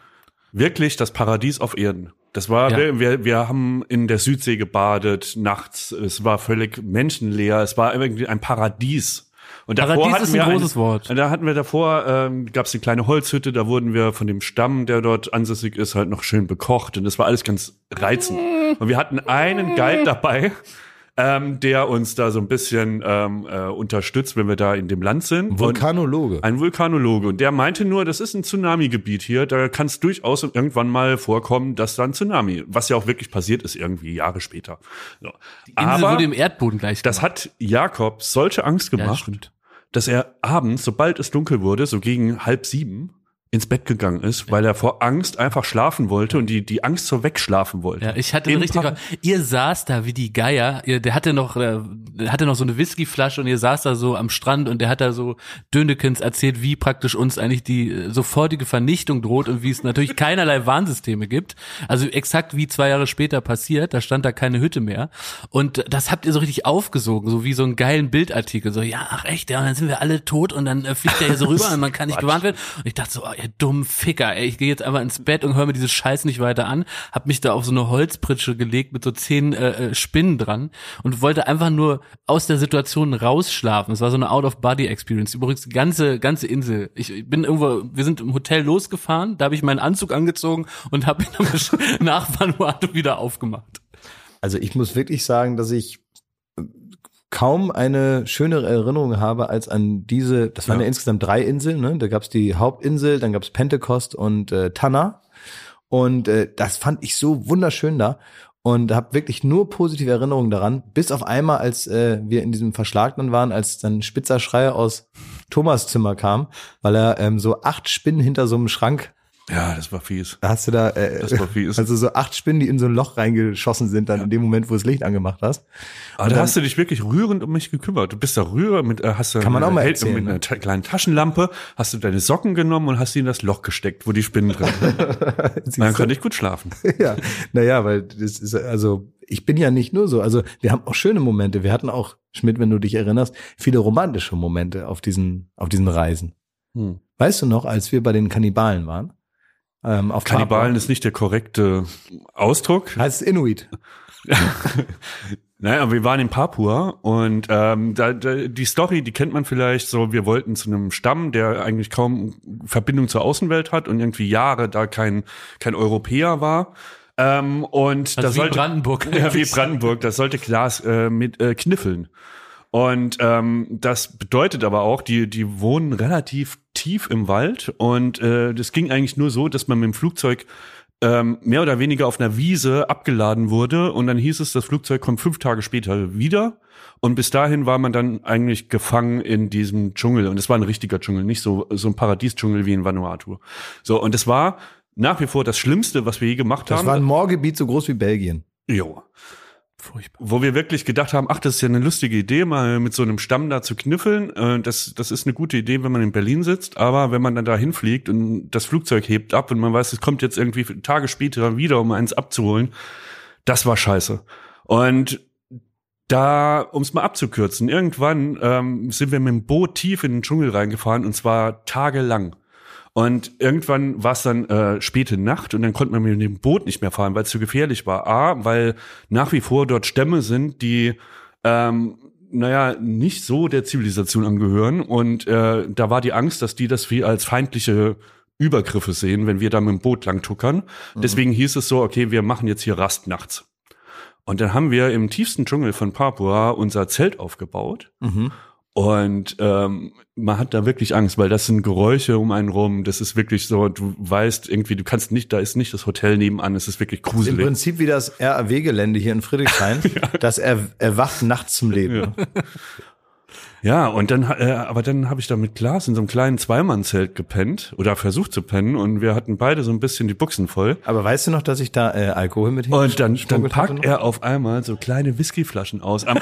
Wirklich das Paradies auf Erden. Das war, Ja. wir, wir, wir haben in der Südsee gebadet, nachts, es war völlig menschenleer, es war irgendwie ein Paradies. Und davor Paradies hatten ist ein wir großes Wort. Da hatten wir davor, ähm, gab es eine kleine Holzhütte, da wurden wir von dem Stamm, der dort ansässig ist, halt noch schön bekocht. Und das war alles ganz reizend. Und wir hatten einen Guide dabei, ähm, der uns da so ein bisschen ähm, äh, unterstützt, wenn wir da in dem Land sind. Und- Vulkanologe. ein Vulkanologe. Und der meinte nur, das ist ein Tsunami-Gebiet hier. Da kann es durchaus irgendwann mal vorkommen, dass da ein Tsunami, was ja auch wirklich passiert ist, irgendwie Jahre später. So. Die Insel Aber wurde im Erdboden gleich das hat Jakob solche Angst Ja, gemacht, stimmt. Dass er abends, sobald es dunkel wurde, so gegen halb sieben, ins Bett gegangen ist, weil er vor Angst einfach schlafen wollte und die, die Angst so wegschlafen wollte. Ja, ich hatte Im eine richtige. Par- Ihr saß da wie die Geier. Ihr, der hatte noch, äh, der hatte noch so eine Whiskyflasche und ihr saß da so am Strand und der hat da so Dönekens erzählt, wie praktisch uns eigentlich die äh, sofortige Vernichtung droht und wie es natürlich keinerlei Warnsysteme gibt. Also exakt wie zwei Jahre später passiert. Da stand da keine Hütte mehr und das habt ihr so richtig aufgesogen, so wie so einen geilen Bildartikel. So ja, ach echt, ja, und dann sind wir alle tot und dann äh, fliegt er hier so rüber und man kann nicht gewarnt werden. Und ich dachte so, oh, ihr dummen Ficker, ey, ich gehe jetzt einfach ins Bett und höre mir diese Scheiß nicht weiter an. Hab mich da auf so eine Holzpritsche gelegt mit so zehn äh, äh, Spinnen dran und wollte einfach nur aus der Situation rausschlafen. Es war so eine Out-of-Body-Experience. Übrigens die ganze ganze Insel. Ich bin irgendwo, wir sind im Hotel losgefahren, da habe ich meinen Anzug angezogen und habe ihn nach Vanuatu wieder aufgemacht. Also ich muss wirklich sagen, dass ich kaum eine schönere Erinnerung habe als an diese, das waren ja, Ja. insgesamt drei Inseln, ne? Da gab's die Hauptinsel, dann gab's Pentecost und äh, Tanna. Und äh, das fand ich so wunderschön da und habe wirklich nur positive Erinnerungen daran, bis auf einmal, als äh, wir in diesem Verschlag dann waren, als dann spitzer Schreier aus Thomas Zimmer kam, weil er ähm, so acht Spinnen hinter so einem Schrank Ja, das war fies. hast du da, äh, Das war fies. also so acht Spinnen, die in so ein Loch reingeschossen sind, dann in dem Moment, wo du das Licht angemacht hast. Aber da hast du dich wirklich rührend um mich gekümmert. Du bist da rüber mit, äh, hast du Kann man auch mal erzählen, mit ne? einer kleinen Taschenlampe, hast du deine Socken genommen und hast sie in das Loch gesteckt, wo die Spinnen drin sind. Dann konnte ich gut schlafen. ja, naja, weil das ist, also ich bin ja nicht nur so, also wir haben auch schöne Momente. Wir hatten auch, Schmidt, wenn du dich erinnerst, viele romantische Momente auf diesen, auf diesen Reisen. Hm. Weißt du noch, als wir bei den Kannibalen waren? Ähm, auf Kannibalen Papua? ist nicht der korrekte Ausdruck. heißt es Inuit. Naja, aber wir waren in Papua und ähm, da, da, die Story, die kennt man vielleicht so, wir wollten zu einem Stamm, der eigentlich kaum Verbindung zur Außenwelt hat und irgendwie Jahre da kein, kein Europäer war. Ähm, und Also da wie sollte, Brandenburg Ja, wie. Brandenburg, das sollte Glas äh, mit äh, kniffeln. Und ähm, das bedeutet aber auch, die, die wohnen relativ tief im Wald und äh, das ging eigentlich nur so, dass man mit dem Flugzeug ähm, mehr oder weniger auf einer Wiese abgeladen wurde und dann hieß es, das Flugzeug kommt fünf Tage später wieder und bis dahin war man dann eigentlich gefangen in diesem Dschungel und es war ein richtiger Dschungel, nicht so so ein Paradiesdschungel wie in Vanuatu. So und es war nach wie vor das Schlimmste, was wir je gemacht Das haben. war ein Moorgebiet so groß wie Belgien. jo Furchtbar. wo wir wirklich gedacht haben, ach, das ist ja eine lustige Idee, mal mit so einem Stamm da zu kniffeln. Äh, Das, das ist eine gute Idee, wenn man in Berlin sitzt, aber wenn man dann da hinfliegt und das Flugzeug hebt ab und man weiß, es kommt jetzt irgendwie Tage später wieder, um eins abzuholen, das war scheiße. Und da, um es mal abzukürzen, irgendwann ähm, sind wir mit dem Boot tief in den Dschungel reingefahren und zwar tagelang. Und irgendwann war es dann äh, späte Nacht und dann konnte man mit dem Boot nicht mehr fahren, weil es zu gefährlich war. A, weil nach wie vor dort Stämme sind, die ähm, naja, nicht so der Zivilisation angehören. Und äh, da war die Angst, dass die das wie als feindliche Übergriffe sehen, wenn wir da mit dem Boot lang tuckern. Deswegen hieß es so, okay, wir machen jetzt hier Rast nachts. Und dann haben wir im tiefsten Dschungel von Papua unser Zelt aufgebaut. Mhm. Und ähm, man hat da wirklich Angst, weil das sind Geräusche um einen rum. Das ist wirklich so, du weißt irgendwie, du kannst nicht, da ist nicht das Hotel nebenan, es ist wirklich Im gruselig. Prinzip wie das RAW-Gelände hier in Friedrichshain, das er, erwacht nachts zum Leben. Ja, und dann, äh, aber dann habe ich da mit Klaas in so einem kleinen Zweimannzelt gepennt oder versucht zu pennen und wir hatten beide so ein bisschen die Buchsen voll. Aber weißt du noch, dass ich da äh, Alkohol mit Und dann, dann packt er auf einmal so kleine Whiskyflaschen aus. Am,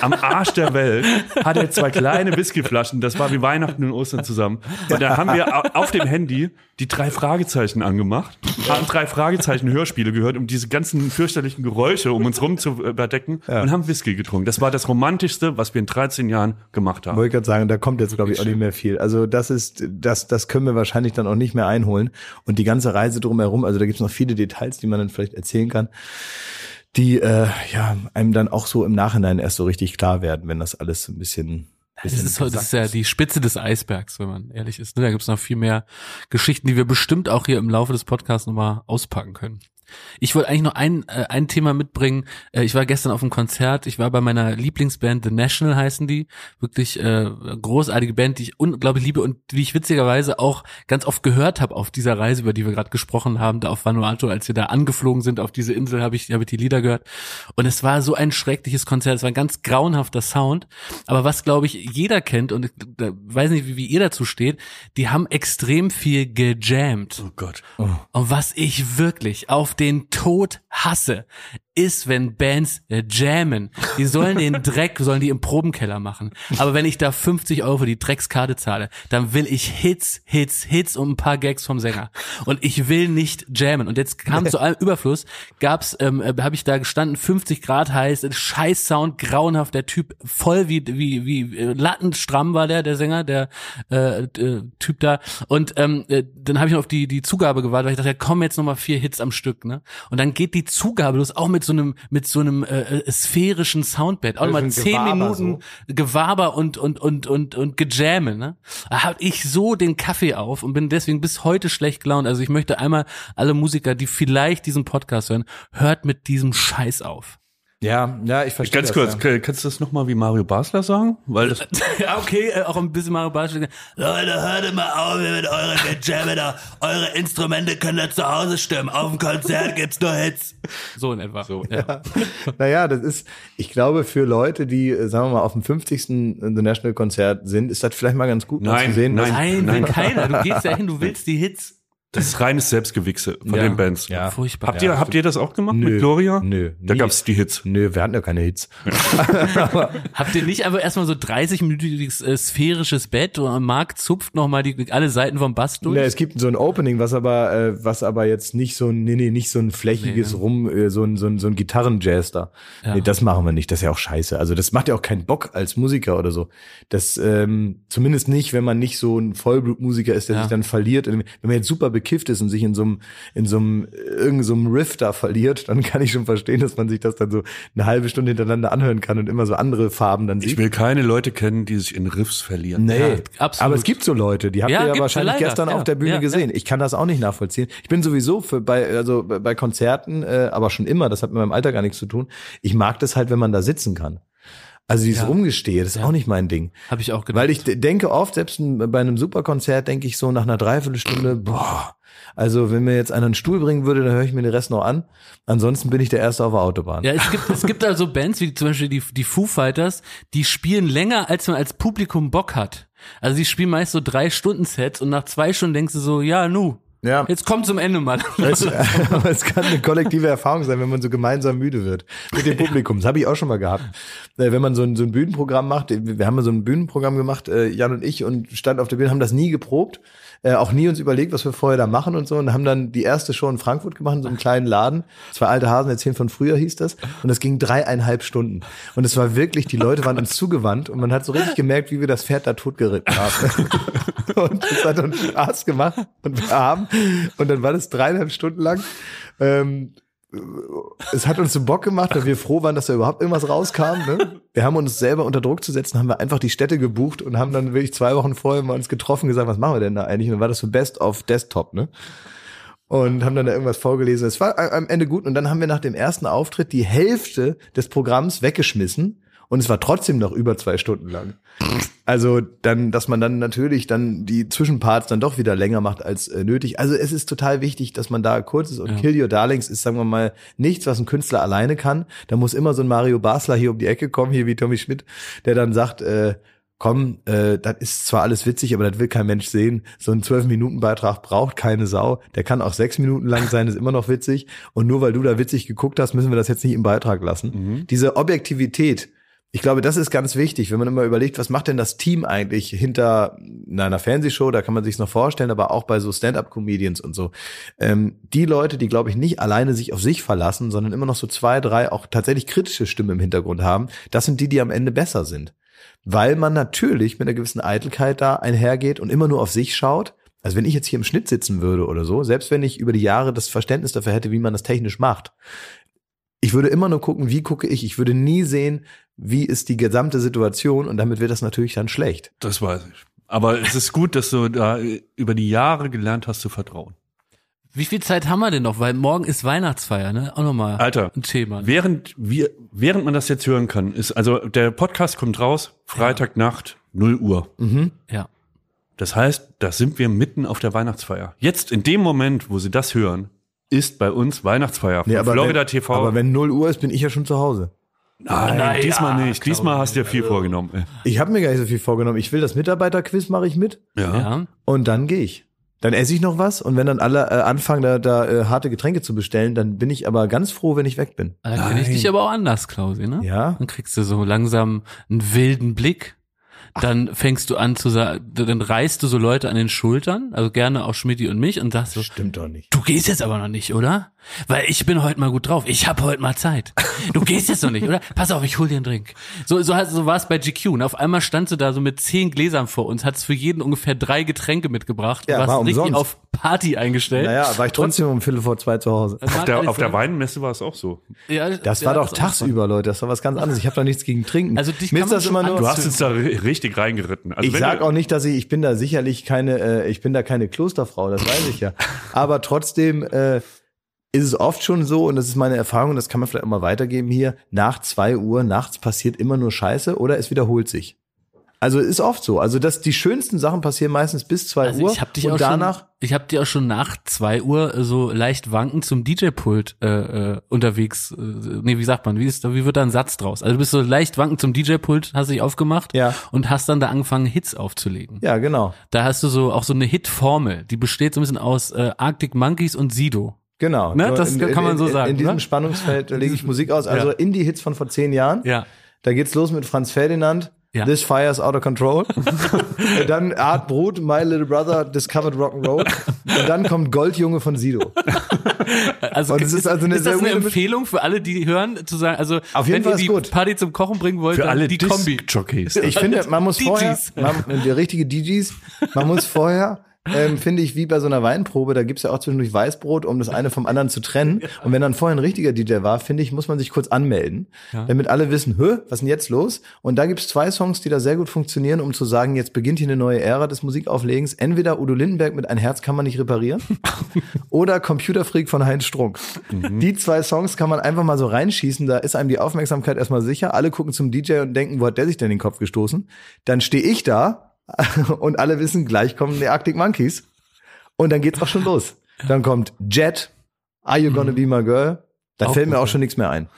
am, Arsch der Welt hat er zwei kleine Whiskyflaschen. Das war wie Weihnachten und Ostern zusammen. Und dann haben wir au- auf dem Handy die drei Fragezeichen angemacht, haben drei Fragezeichen Hörspiele gehört, um diese ganzen fürchterlichen Geräusche um uns rum zu überdecken und haben Whisky getrunken. Das war das Romantischste, was wir in 13 Jahren gemacht haben. Wollte ich gerade sagen, da kommt jetzt, glaube ich, auch nicht mehr viel. Also das ist, das, das können wir wahrscheinlich dann auch nicht mehr einholen. Und die ganze Reise drumherum, also da gibt's noch viele Details, die man dann vielleicht erzählen kann, die äh, ja einem dann auch so im Nachhinein erst so richtig klar werden, wenn das alles ein bisschen. Das ist, das ist ja die Spitze des Eisbergs, wenn man ehrlich ist. ne? Da gibt's noch viel mehr Geschichten, die wir bestimmt auch hier im Laufe des Podcasts nochmal auspacken können. Ich wollte eigentlich noch ein, äh, ein Thema mitbringen. Äh, ich war gestern auf einem Konzert. Ich war bei meiner Lieblingsband The National heißen die. Wirklich äh, großartige Band, die ich unglaublich liebe und die ich witzigerweise auch ganz oft gehört habe auf dieser Reise, über die wir gerade gesprochen haben, da auf Vanuatu, als wir da angeflogen sind auf diese Insel, habe ich, hab ich die Lieder gehört. Und es war so ein schreckliches Konzert. Es war ein ganz grauenhafter Sound. Aber was, glaube ich, jeder kennt und ich weiß nicht, wie, wie ihr dazu steht, die haben extrem viel gejammt. Oh Gott. Und was ich wirklich auf den Tod hasse, ist, wenn Bands äh, jammen. Die sollen den Dreck, sollen die im Probenkeller machen. Aber wenn ich da 50 Euro für die Dreckskarte zahle, dann will ich Hits, Hits, Hits und ein paar Gags vom Sänger. Und ich will nicht jammen. Und jetzt kam zu allem Überfluss, gab's, ähm, äh, habe ich da gestanden, 50 Grad heiß, scheiß Sound, grauenhaft, der Typ voll wie, wie, wie, äh, lattenstramm war der, der Sänger, der äh, äh, Typ da. Und ähm, äh, dann habe ich noch auf die, die Zugabe gewartet, weil ich dachte, ja, komm jetzt nochmal vier Hits am Stück, ne? Und dann geht die Zugabe los, auch mit so einem, mit so einem äh, äh, sphärischen Soundbed, auch ein zehn Gewaber Minuten Gewaber und, und, und, und, und Gejamme, ne? Da hab ich so den Kaffee auf und bin deswegen bis heute schlecht gelaunt. Also ich möchte einmal alle Musiker, die vielleicht diesen Podcast hören, hört mit diesem Scheiß auf. Ja, ja, ich verstehe. Ganz das, kurz, Ja. kannst du das nochmal wie Mario Basler sagen? Weil das, ja, okay, äh, auch ein bisschen Mario Bartsch. Leute, hört mal auf mit euren Gejamme da. Eure Instrumente können da zu Hause stimmen. Auf dem Konzert gibt's nur Hits. So in etwa. So, ja. Naja, das ist, ich glaube, für Leute, die, äh, sagen wir mal, auf dem 50. The National Konzert sind, ist das vielleicht mal ganz gut, mal Nein, zu sehen. nein. Nein, Nein. will keiner. Du gehst ja hin, du willst die Hits. Das ist reines Selbstgewichse von Ja. den Bands. Ja. Furchtbar. Habt ihr, habt ihr das auch gemacht Nö. mit Gloria? Nö, Da nie. gab's die Hits. Nö, wir hatten ja keine Hits. Habt ihr nicht einfach erstmal so 30-minütiges äh, sphärisches Bett und Marc zupft nochmal die, alle Seiten vom Bass durch? Ne, es gibt so ein Opening, was aber, äh, was aber jetzt nicht so ein, nee, nee, nicht so ein flächiges Nee, ne? Rum, äh, so ein, so ein, so ein Gitarrenjazz da. Ja. Nee, das machen wir nicht. Das ist ja auch scheiße. Also das macht ja auch keinen Bock als Musiker oder so. Das, ähm, zumindest nicht, wenn man nicht so ein Vollblutmusiker ist, der Ja. sich dann verliert. Wenn man jetzt super bekifft ist und sich in so einem, in so einem, irgend so einem Riff da verliert, dann kann ich schon verstehen, dass man sich das dann so eine halbe Stunde hintereinander anhören kann und immer so andere Farben dann Ich sieht. will keine Leute kennen, die sich in Riffs verlieren. Nee, Ja, absolut. aber es gibt so Leute, die habt Ja, ihr ja wahrscheinlich leider, gestern ja, auf der Bühne ja, gesehen. Ich kann das auch nicht nachvollziehen. Ich bin sowieso für bei also bei Konzerten, äh, aber schon immer, das hat mit meinem Alter gar nichts zu tun. Ich mag das halt, wenn man da sitzen kann. Also dieses Ja. Rumgestehe, das ist auch nicht mein Ding. Habe ich auch gedacht. Weil ich de- denke oft, selbst bei einem Superkonzert, denke ich so nach einer Dreiviertelstunde, boah, also wenn mir jetzt einer einen Stuhl bringen würde, dann höre ich mir den Rest noch an. Ansonsten bin ich der Erste auf der Autobahn. Ja, es gibt, es gibt also Bands wie zum Beispiel die, die Foo Fighters, die spielen länger, als man als Publikum Bock hat. Also die spielen meist so drei Stunden Sets und nach zwei Stunden denkst du so, ja, nu, Ja. jetzt kommt zum Ende mal. Es, aber es kann eine kollektive Erfahrung sein, wenn man so gemeinsam müde wird mit dem Publikum. Das habe ich auch schon mal gehabt. Äh, Wenn man so ein, so ein Bühnenprogramm macht, wir haben mal so ein Bühnenprogramm gemacht, äh, Jan und ich, und standen auf der Bühne, haben das nie geprobt, äh, auch nie uns überlegt, was wir vorher da machen und so, und haben dann die erste Show in Frankfurt gemacht, in so einem kleinen Laden. Zwei alte Hasen erzählen von früher hieß das. Und das ging dreieinhalb Stunden. Und es war wirklich, die Leute waren uns zugewandt und man hat so richtig gemerkt, wie wir das Pferd da totgeritten haben. und es hat uns Spaß gemacht und wir haben, und dann war das dreieinhalb Stunden lang. Ähm, es hat uns so Bock gemacht, weil wir froh waren, dass da überhaupt irgendwas rauskam. Ne? Wir haben uns selber unter Druck zu setzen, haben wir einfach die Städte gebucht und haben dann wirklich zwei Wochen vorher mal uns getroffen gesagt, was machen wir denn da eigentlich? Und dann war das so Best of Desktop, ne? Und haben dann da irgendwas vorgelesen. Es war am Ende gut. Und dann haben wir nach dem ersten Auftritt die Hälfte des Programms weggeschmissen. Und es war trotzdem noch über zwei Stunden lang. Also dann, dass man dann natürlich dann die Zwischenparts dann doch wieder länger macht als äh, nötig. Also es ist total wichtig, dass man da kurz ist und Ja. Kill Your Darlings ist, sagen wir mal, nichts, was ein Künstler alleine kann. Da muss immer so ein Mario Basler hier um die Ecke kommen, hier wie Tommy Schmidt, der dann sagt, äh, komm, äh, das ist zwar alles witzig, aber das will kein Mensch sehen. So ein 12-Minuten-Beitrag braucht keine Sau. Der kann auch sechs Minuten lang sein, ist immer noch witzig. Und nur weil du da witzig geguckt hast, müssen wir das jetzt nicht im Beitrag lassen. Diese Objektivität, ich glaube, das ist ganz wichtig, wenn man immer überlegt, was macht denn das Team eigentlich hinter einer Fernsehshow, da kann man sich noch vorstellen, aber auch bei so Stand-up-Comedians und so. Ähm, die Leute, die, glaube ich, nicht alleine sich auf sich verlassen, sondern immer noch so zwei, drei auch tatsächlich kritische Stimmen im Hintergrund haben, das sind die, die am Ende besser sind. Weil man natürlich mit einer gewissen Eitelkeit da einhergeht und immer nur auf sich schaut. Also wenn ich jetzt hier im Schnitt sitzen würde oder so, selbst wenn ich über die Jahre das Verständnis dafür hätte, wie man das technisch macht, ich würde immer nur gucken, wie gucke ich. Ich würde nie sehen, wie ist die gesamte Situation und damit wird das natürlich dann schlecht. Das weiß ich. Aber es ist gut, dass du da über die Jahre gelernt hast zu vertrauen. Wie viel Zeit haben wir denn noch? Weil morgen ist Weihnachtsfeier, ne? Auch nochmal Alter, ein Thema. ne? während wir, während man das jetzt hören kann, ist, also der Podcast kommt raus, Freitagnacht, 0 Uhr. Ja. Das heißt, da sind wir mitten auf der Weihnachtsfeier. Jetzt, in dem Moment, wo Sie das hören, ist bei uns Weihnachtsfeier. Von Florida wenn, TV. aber wenn 0 Uhr ist, bin ich ja schon zu Hause. nein, Nein, diesmal ja, nicht. Diesmal hast du dir viel vorgenommen. ey. Ich habe mir gar nicht so viel vorgenommen. Ich will das Mitarbeiterquiz mache ich mit Ja. und dann gehe ich. Dann esse ich noch was und wenn dann alle äh, anfangen, da, da äh, harte Getränke zu bestellen, dann bin ich aber ganz froh, wenn ich weg bin. Da kenne ich dich aber auch anders, Klausi, ne? Ja. Dann kriegst du so langsam einen wilden Blick. Dann fängst du an zu sagen, dann reißt du so Leute an den Schultern, also gerne auch Schmidti und mich und sagst so, Stimmt doch nicht. du gehst jetzt aber noch nicht, oder? Weil ich bin heute mal gut drauf. Ich habe heute mal Zeit. Du gehst jetzt noch nicht, oder? Pass auf, ich hol dir einen Drink. So, so, so war es bei GQ. Und auf einmal standst du da so mit zehn Gläsern vor uns, hattest für jeden ungefähr drei Getränke mitgebracht. Ja, warst war richtig umsonst. auf Party eingestellt. Naja, war ich trotzdem um Viertel vor zwei zu Hause. Auf der, auf der Weinmesse war es auch so. Ja, Das ja, war doch tagsüber, Leute. Das war was ganz anderes. Ich habe da nichts gegen Trinken. Also dich Mir kann ist man das immer nur. Du hast uns da ri- richtig reingeritten. Also Ich wenn sag du- auch nicht, dass ich, ich bin da sicherlich keine, äh, ich bin da keine Klosterfrau, das weiß ich ja. Aber trotzdem äh, ist es oft schon so, und das ist meine Erfahrung, das kann man vielleicht auch mal weitergeben hier, nach zwei Uhr nachts passiert immer nur Scheiße oder es wiederholt sich. Also ist oft so. Also dass die schönsten Sachen passieren meistens bis zwei Also Uhr ich habe dich und auch danach. schon, ich habe dir auch schon nach zwei Uhr äh, so leicht wankend zum DJ-Pult äh, äh, unterwegs. Äh, nee, wie sagt man? Wie ist, wie wird da ein Satz draus? Also du bist so leicht wankend zum DJ-Pult, hast dich aufgemacht Ja. und hast dann da angefangen Hits aufzulegen. Ja, genau. Da hast du so auch so eine Hit-Formel, die besteht so ein bisschen aus äh, Arctic Monkeys und Sido. Genau. Ne, das kann man so in, sagen, In, in diesem ne? Spannungsfeld lege ich Musik aus. Also Ja. Indie-Hits von vor zehn Jahren. Ja. Da geht's los mit Franz Ferdinand. Ja. This Fire's Out of Control. Und dann Art Brut, My Little Brother, Discovered Rock'n'Roll. Und dann kommt Goldjunge von Sido. Also Und es ist also eine ist das eine Empfehlung für alle, die hören, zu sagen, also Auf jeden wenn Fall ihr die gut. Party zum Kochen bringen wollt, für alle die Kombi. Disc-Jockeys. Ich finde, man muss vorher, DJs. man, die richtige DJs, man muss vorher, ähm, finde ich, wie bei so einer Weinprobe, da gibt's ja auch zwischendurch Weißbrot, um das eine vom anderen zu trennen. Und wenn dann vorher ein richtiger DJ war, finde ich, muss man sich kurz anmelden, damit alle wissen, hö, was ist denn jetzt los? Und da gibt's zwei Songs, die da sehr gut funktionieren, um zu sagen, jetzt beginnt hier eine neue Ära des Musikauflegens. Entweder Udo Lindenberg mit Ein Herz kann man nicht reparieren oder Computerfreak von Heinz Strunk. Die zwei Songs kann man einfach mal so reinschießen, da ist einem die Aufmerksamkeit erstmal sicher. Alle gucken zum DJ und denken, wo hat der sich denn in den Kopf gestoßen? Dann stehe ich da und alle wissen, gleich kommen die Arctic Monkeys und dann geht's auch schon los. Dann kommt Jet, Are You Gonna Be My Girl? Da Auch fällt mir auch schon nichts mehr ein.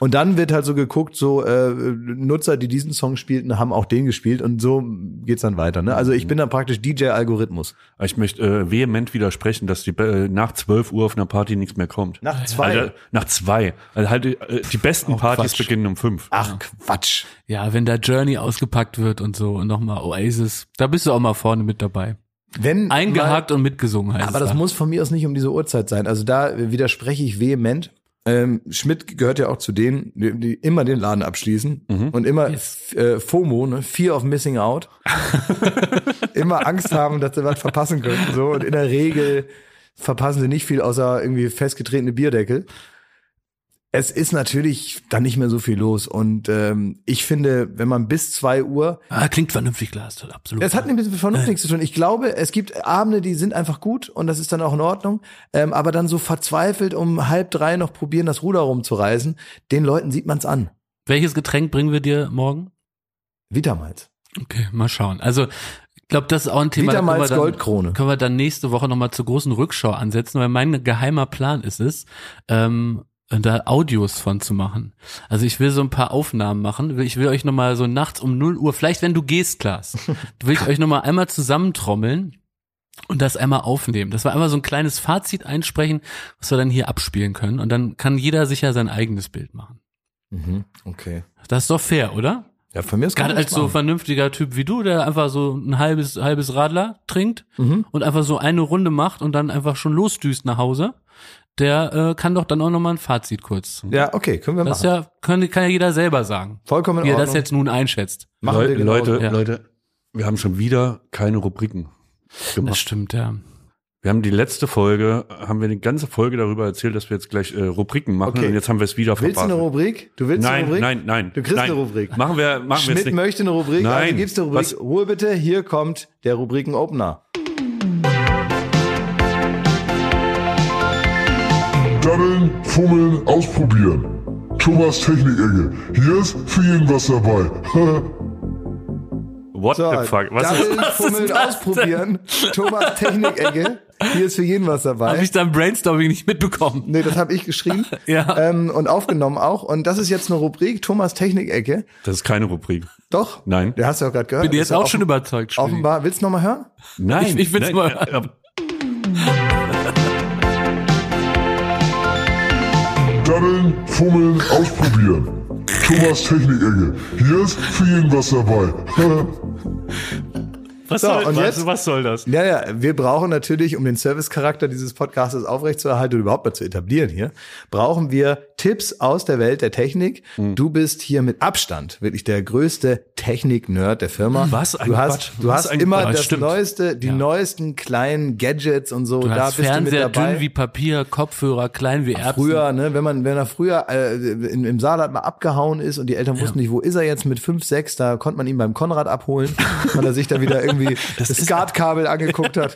Und dann wird halt so geguckt, so äh, Nutzer, die diesen Song spielten, haben auch den gespielt und so geht's dann weiter. Ne? Also ich bin dann praktisch DJ-Algorithmus. Ich möchte äh, vehement widersprechen, dass die, äh, nach 12 Uhr auf einer Party nichts mehr kommt. Nach zwei. Alter, nach zwei. Also halt äh, die besten Partys Quatsch. beginnen um fünf. Ach Quatsch. Ja, wenn da Journey ausgepackt wird und so und nochmal Oasis, da bist du auch mal vorne mit dabei. Wenn Eingehakt und mitgesungen heißt Aber es das da. muss von mir aus nicht um diese Uhrzeit sein. Also da widerspreche ich vehement. Ähm, Schmidt gehört ja auch zu denen, die, die immer den Laden abschließen und immer f- äh, FOMO, ne? Fear of Missing Out. immer Angst haben, dass sie was verpassen könnten. So. Und in der Regel verpassen sie nicht viel außer irgendwie festgetretene Bierdeckel. Es ist natürlich dann nicht mehr so viel los. Und ähm, ich finde, wenn man bis zwei Uhr Ah, klingt vernünftig, Glas, absolut. es hat ein bisschen nichts zu tun. Ich glaube, es gibt Abende, die sind einfach gut und das ist dann auch in Ordnung. Ähm, aber dann so verzweifelt um halb drei noch probieren, das Ruder rumzureißen, den Leuten sieht man's an. Welches Getränk bringen wir dir morgen? Vitamals. Okay, mal schauen. Also ich glaube, das ist auch ein Thema. da wir dann- Goldkrone. Können wir dann nächste Woche nochmal zur großen Rückschau ansetzen, weil mein geheimer Plan ist es, ähm, da Audios von zu machen. Also ich will so ein paar Aufnahmen machen. Ich will euch nochmal so nachts um 0 Uhr, vielleicht wenn du gehst, Klaas, will ich euch nochmal einmal zusammentrommeln und das einmal aufnehmen. Das war einmal so ein kleines Fazit einsprechen, was wir dann hier abspielen können. Und dann kann jeder sich ja sein eigenes Bild machen. Mhm, okay. Das ist doch fair, oder? Ja, von mir ist Gerade als so vernünftiger Typ wie du, der einfach so ein halbes, halbes Radler trinkt Mhm. und einfach so eine Runde macht und dann einfach schon losdüst nach Hause, der äh, kann doch dann auch nochmal ein Fazit kurz. Ja, okay, können wir Das ist machen. ja, kann, kann ja jeder selber sagen, Vollkommen in wie er das jetzt nun einschätzt. Machen wir Leute, genauso. Leute, ja. Leute, wir haben schon wieder keine Rubriken Das gemacht. stimmt, ja. Wir haben die letzte Folge, haben wir die ganze Folge darüber erzählt, dass wir jetzt gleich äh, Rubriken machen Okay. und jetzt haben wir es wieder Willst du eine verpasst. Rubrik? Du willst Nein, eine Rubrik? nein, nein. Du kriegst nein. eine Rubrik. Machen wir, machen wir Schmidt jetzt nicht. möchte eine Rubrik, also Nein. gibst du eine Rubrik. Was- Ruhe bitte, hier kommt der Rubriken-Opener. Daddeln, fummeln, ausprobieren. Thomas Technik-Ecke. Hier ist für jeden was dabei. What So, the fuck? Was ist, Daddeln, fummeln, ausprobieren. Thomas Technik-Ecke. Hier ist für jeden was dabei. Habe ich dann Brainstorming nicht mitbekommen. Nee, das habe ich geschrieben Ja. ähm, und aufgenommen auch. Und das ist jetzt eine Rubrik, Thomas Technik-Ecke. das ist keine Rubrik. Doch? Nein. Der hast du ja gerade gehört. Bin dir Ist jetzt auch schon überzeugt. Offenbar. Willst du noch mal hören? Nein. Ich- ich will's nein, mal- äh, fummeln, ausprobieren. Thomas Technik-Ecke. Hier ist für jeden was dabei. Was, So, soll, und was, jetzt? was soll das? Ja, ja, wir brauchen natürlich, um den Servicecharakter dieses Podcasts aufrechtzuerhalten und überhaupt mal zu etablieren hier, brauchen wir Tipps aus der Welt der Technik. Hm. Du bist hier mit Abstand wirklich der größte Technik-Nerd der Firma. Was ein du hast, Quatsch. du hast immer Quatsch. das Stimmt. neueste, die Ja. neuesten kleinen Gadgets und so. Du da hast bist Fernseher du mit dabei. dünn wie Papier, Kopfhörer klein wie Erbsen. Früher, ne, wenn man, wenn er früher äh, in, im Saarland mal abgehauen ist und die Eltern wussten nicht, wo ist er jetzt mit fünf, sechs, da konnte man ihn beim Konrad abholen, weil er sich da wieder irgendwie das, Skatkabel angeguckt hat.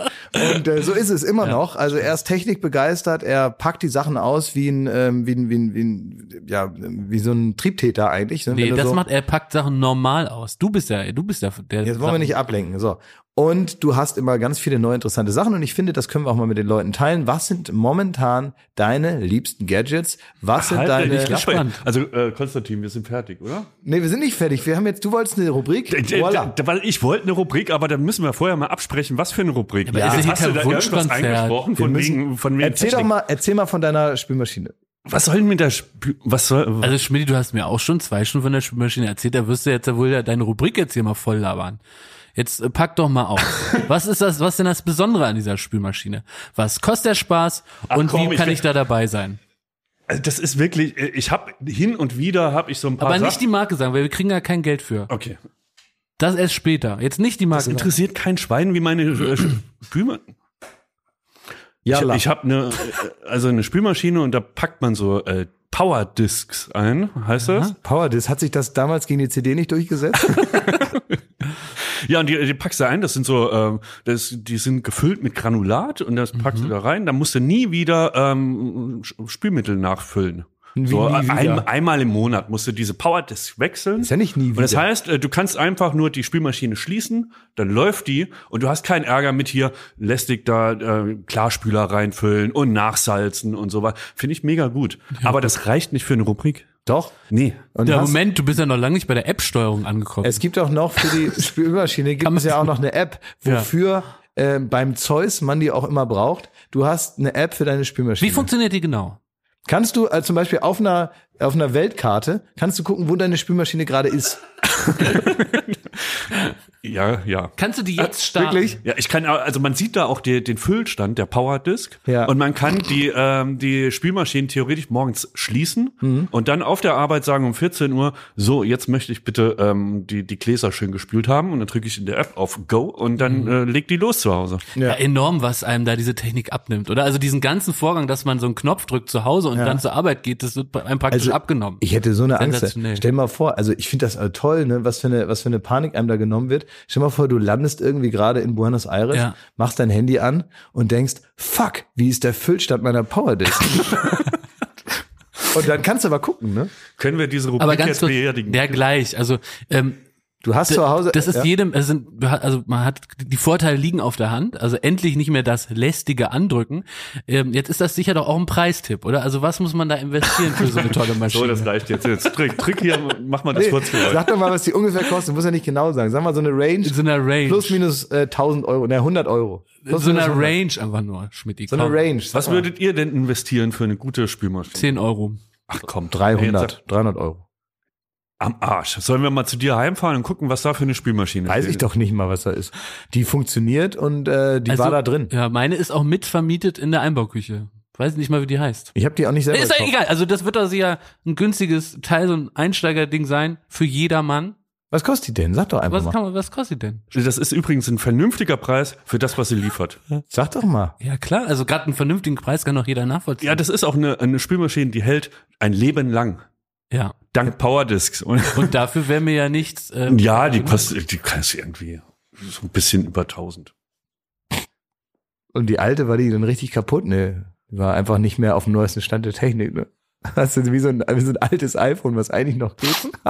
Und äh, so ist es immer noch. Also er ist technikbegeistert, er packt die Sachen aus wie ein, ähm, wie ein, wie ein, wie ein ja, wie so ein Triebtäter eigentlich. Ne? Nee, das so, macht, er packt Sachen normal aus. Du bist ja, du bist ja der. Jetzt wollen wir nicht ablenken. So. Und du hast immer ganz viele neue interessante Sachen und ich finde, das können wir auch mal mit den Leuten teilen. Was sind momentan deine liebsten Gadgets? Was sind Halt deine Klappe. gespannt. Also, äh, Konstantin, wir sind fertig, oder? Nee, wir sind nicht fertig. Wir haben jetzt, du wolltest eine Rubrik. D- Weil ich wollte eine Rubrik, aber da müssen wir vorher mal absprechen, was für eine Rubrik. aber ist ja Jetzt hast du da irgendwas eingesprochen von Wir wegen, müssen- von wegen Erzähl doch Technik. mal, erzähl mal von deiner Spülmaschine. Was soll denn mit der Spü was soll, Also Schmidt, du hast mir auch schon zwei Stunden von der Spülmaschine erzählt, da wirst du jetzt ja wohl ja deine Rubrik jetzt hier mal voll labern. Jetzt äh, pack doch mal auf. was ist das, was ist denn das Besondere an dieser Spülmaschine? Was kostet der Spaß und komm, wie ich kann will- ich da dabei sein? Also das ist wirklich, äh, ich habe hin und wieder habe ich so ein paar Aber nicht Sachen- die Marke sagen, weil wir kriegen ja kein Geld für. Okay. Das erst später. Jetzt nicht die Marke. Das sagen. interessiert kein Schwein, wie meine äh, Spülmaschine. Ja, ich ich habe eine, äh, also eine Spülmaschine und da packt man so äh, Power Discs ein, heißt das? Power, das hat sich das damals gegen die CD nicht durchgesetzt? Ja, und die, die packst du ein, das sind so, ähm, das, die sind gefüllt mit Granulat und das packst du da rein, dann musst du nie wieder ähm, Spülmittel nachfüllen. So nie wieder? ein, einmal im Monat musst du diese Power Disc wechseln. Ist ja nicht nie Und das wieder. heißt, äh, du kannst einfach nur die Spülmaschine schließen, dann läuft die und du hast keinen Ärger mit hier lästig da äh, Klarspüler reinfüllen und nachsalzen und so weiter. Finde ich mega gut. Aber das reicht nicht für eine Rubrik. Doch. Nee. Und Ja, Moment, du bist ja noch lange nicht bei der App-Steuerung angekommen. Es gibt auch noch für die Spülmaschine gibt es ja auch noch eine App, wofür äh, beim Zeus man die auch immer braucht. Du hast eine App für deine Spülmaschine. wie funktioniert die genau? Kannst du äh, zum Beispiel auf einer auf einer Weltkarte kannst du gucken, wo deine Spülmaschine gerade ist. Ja, ja. Kannst du die jetzt starten? Wirklich? Ja, ich kann, also man sieht da auch die, den Füllstand der Power Disk Ja. und man kann die, ähm, die Spülmaschinen theoretisch morgens schließen Mhm. und dann auf der Arbeit sagen um 14 Uhr, so, jetzt möchte ich bitte ähm, die, die Gläser schön gespült haben und dann drücke ich in der App auf Go und dann Mhm. äh, legt die los zu Hause. Ja, enorm, was einem da diese Technik abnimmt, oder? Also diesen ganzen Vorgang, dass man so einen Knopf drückt zu Hause und dann zur Arbeit geht, das wird einem praktisch Also, abgenommen. Ich hätte so eine Angst. Stell mal vor, also ich finde das äh, toll, ne, was für eine was für eine Panik einem da genommen wird. Stell mal vor, du landest irgendwie gerade in Buenos Aires, Ja. machst dein Handy an und denkst, fuck, wie ist der Füllstand meiner Powerdisk? und dann kannst du aber gucken, ne? Können wir diese Rubrik Aber ganz jetzt kurz, beerdigen? ja gleich. Also ähm, Du hast zu Hause. Das ist ja? jedem, es sind, also man hat, die Vorteile liegen auf der Hand, also endlich nicht mehr das lästige Andrücken. Ähm, jetzt ist das sicher doch auch ein Preistipp, oder? Also was muss man da investieren für so eine tolle So, Maschine? das reicht jetzt. Jetzt Trick, Trick hier, mach mal das Nee, kurz für euch. sag doch mal, was die ungefähr kostet. Muss ja nicht genau sagen. Sag mal so eine Range. In so einer Range. Plus minus äh, 1000 Euro, ne 100 Euro. In Plus so einer 100. Range einfach nur, Schmidt. So eine Range. Was mal. würdet ihr denn investieren für eine gute Spülmaschine? 10 Euro. Ach komm, 300, 300 Euro. Am Arsch. Sollen wir mal zu dir heimfahren und gucken, was da für eine Spülmaschine Weiß steht? ich doch nicht mal, was da ist. Die funktioniert und äh, die Also, war da drin. Ja, meine ist auch mitvermietet in der Einbauküche. Weiß nicht mal, wie die heißt. Ich habe die auch nicht selber Ist gekauft. egal. Also das wird doch sicher ein günstiges Teil, so ein Einsteigerding sein für jedermann. Was kostet die denn? Sag doch einfach Was mal. kann man, was kostet die denn? Das ist übrigens ein vernünftiger Preis für das, was sie liefert. Sag doch mal. Ja klar, also gerade einen vernünftigen Preis kann doch jeder nachvollziehen. Ja, das ist auch eine, eine Spülmaschine, die hält ein Leben lang. ja. Dank Powerdisks. Und Und dafür wäre mir ja nichts. Ähm, ja, die kostet, die kostet irgendwie so ein bisschen über 1000. Und die alte war die dann richtig kaputt? Ne, die war einfach nicht mehr auf dem neuesten Stand der Technik. Ne? Hast du wie so, ein, wie so ein altes iPhone, was eigentlich noch geht?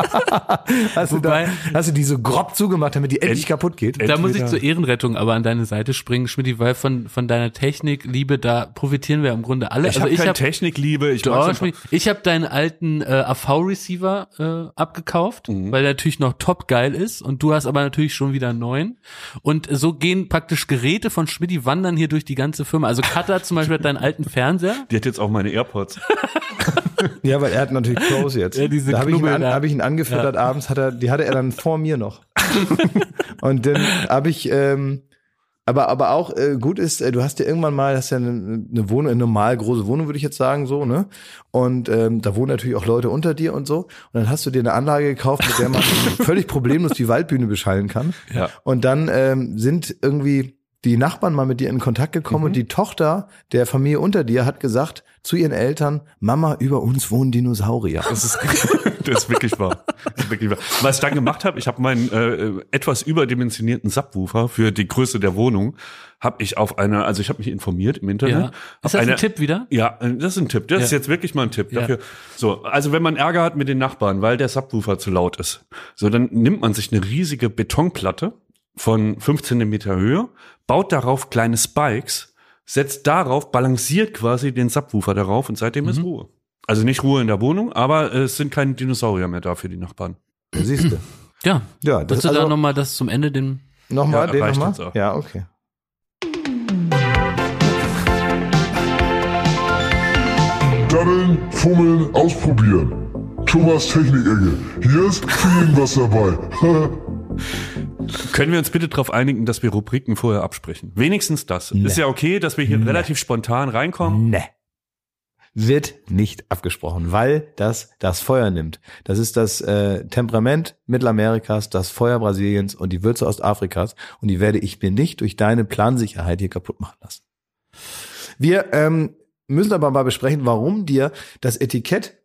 hast, du da, Wobei- hast du die so grob zugemacht, damit die endlich End- kaputt geht? Da muss ich zur Ehrenrettung aber an deine Seite springen, Schmidt, weil von, von deiner Technik, Liebe, da profitieren wir im Grunde alle. Ich also habe ich keine habe Technikliebe. Ich Doch, ich habe deinen alten äh, AV-Receiver äh, abgekauft, Mhm. weil der natürlich noch top geil ist und du hast aber natürlich schon wieder einen neuen. Und so gehen praktisch Geräte von Schmidt wandern hier durch die ganze Firma. Also Katha zum Beispiel hat deinen alten Fernseher. Die hat jetzt auch meine AirPods. Ja, weil er hat natürlich Pros jetzt. Ja, diese da habe ich, an, hab ich ihn angefüttert abends, hat er, die hatte er dann vor mir noch. und dann habe ich, ähm, aber aber auch äh, gut ist, äh, du hast ja irgendwann mal, hast ja eine, eine Wohnung, eine normal große Wohnung, würde ich jetzt sagen, so, ne? Und ähm, da wohnen natürlich auch Leute unter dir und so. Und dann hast du dir eine Anlage gekauft, mit der man völlig problemlos die Waldbühne beschallen kann. Ja. Und dann ähm, sind irgendwie die Nachbarn mal mit dir in Kontakt gekommen und die Tochter der Familie unter dir hat gesagt zu ihren Eltern, Mama, über uns wohnen Dinosaurier. Das ist, das ist wirklich wahr. Das ist wirklich wahr. Was ich dann gemacht habe, ich habe meinen äh, etwas überdimensionierten Subwoofer für die Größe der Wohnung, habe ich auf einer, also ich habe mich informiert im Internet. Ja. Ist das eine, ein Tipp wieder? Ja, äh, das ist ein Tipp. Das ist Ja. jetzt wirklich mal ein Tipp Ja. dafür. So, also wenn man Ärger hat mit den Nachbarn, weil der Subwoofer zu laut ist, so dann nimmt man sich eine riesige Betonplatte von 5 Zentimeter Höhe, baut darauf kleine Spikes, setzt darauf, balanciert quasi den Subwoofer darauf und seitdem Mhm. ist Ruhe. Also nicht Ruhe in der Wohnung, aber es sind keine Dinosaurier mehr da für die Nachbarn. Siehst du. Ja. Ja, das Willst du also, da nochmal das zum Ende den Nochmal, Ja, den nochmal? Ja, okay. Daddeln, fummeln, ausprobieren. Thomas Technik-Ecke. Hier ist für jeden was dabei. Können wir uns bitte darauf einigen, dass wir Rubriken vorher absprechen? Wenigstens das. Ist ja okay, dass wir hier relativ spontan reinkommen. Ne. Wird nicht abgesprochen, weil das das Feuer nimmt. Das ist das äh, Temperament Mittelamerikas, das Feuer Brasiliens und die Würze Ostafrikas. Und die werde ich mir nicht durch deine Plansicherheit hier kaputt machen lassen. Wir ähm, müssen aber mal besprechen, warum dir das Etikett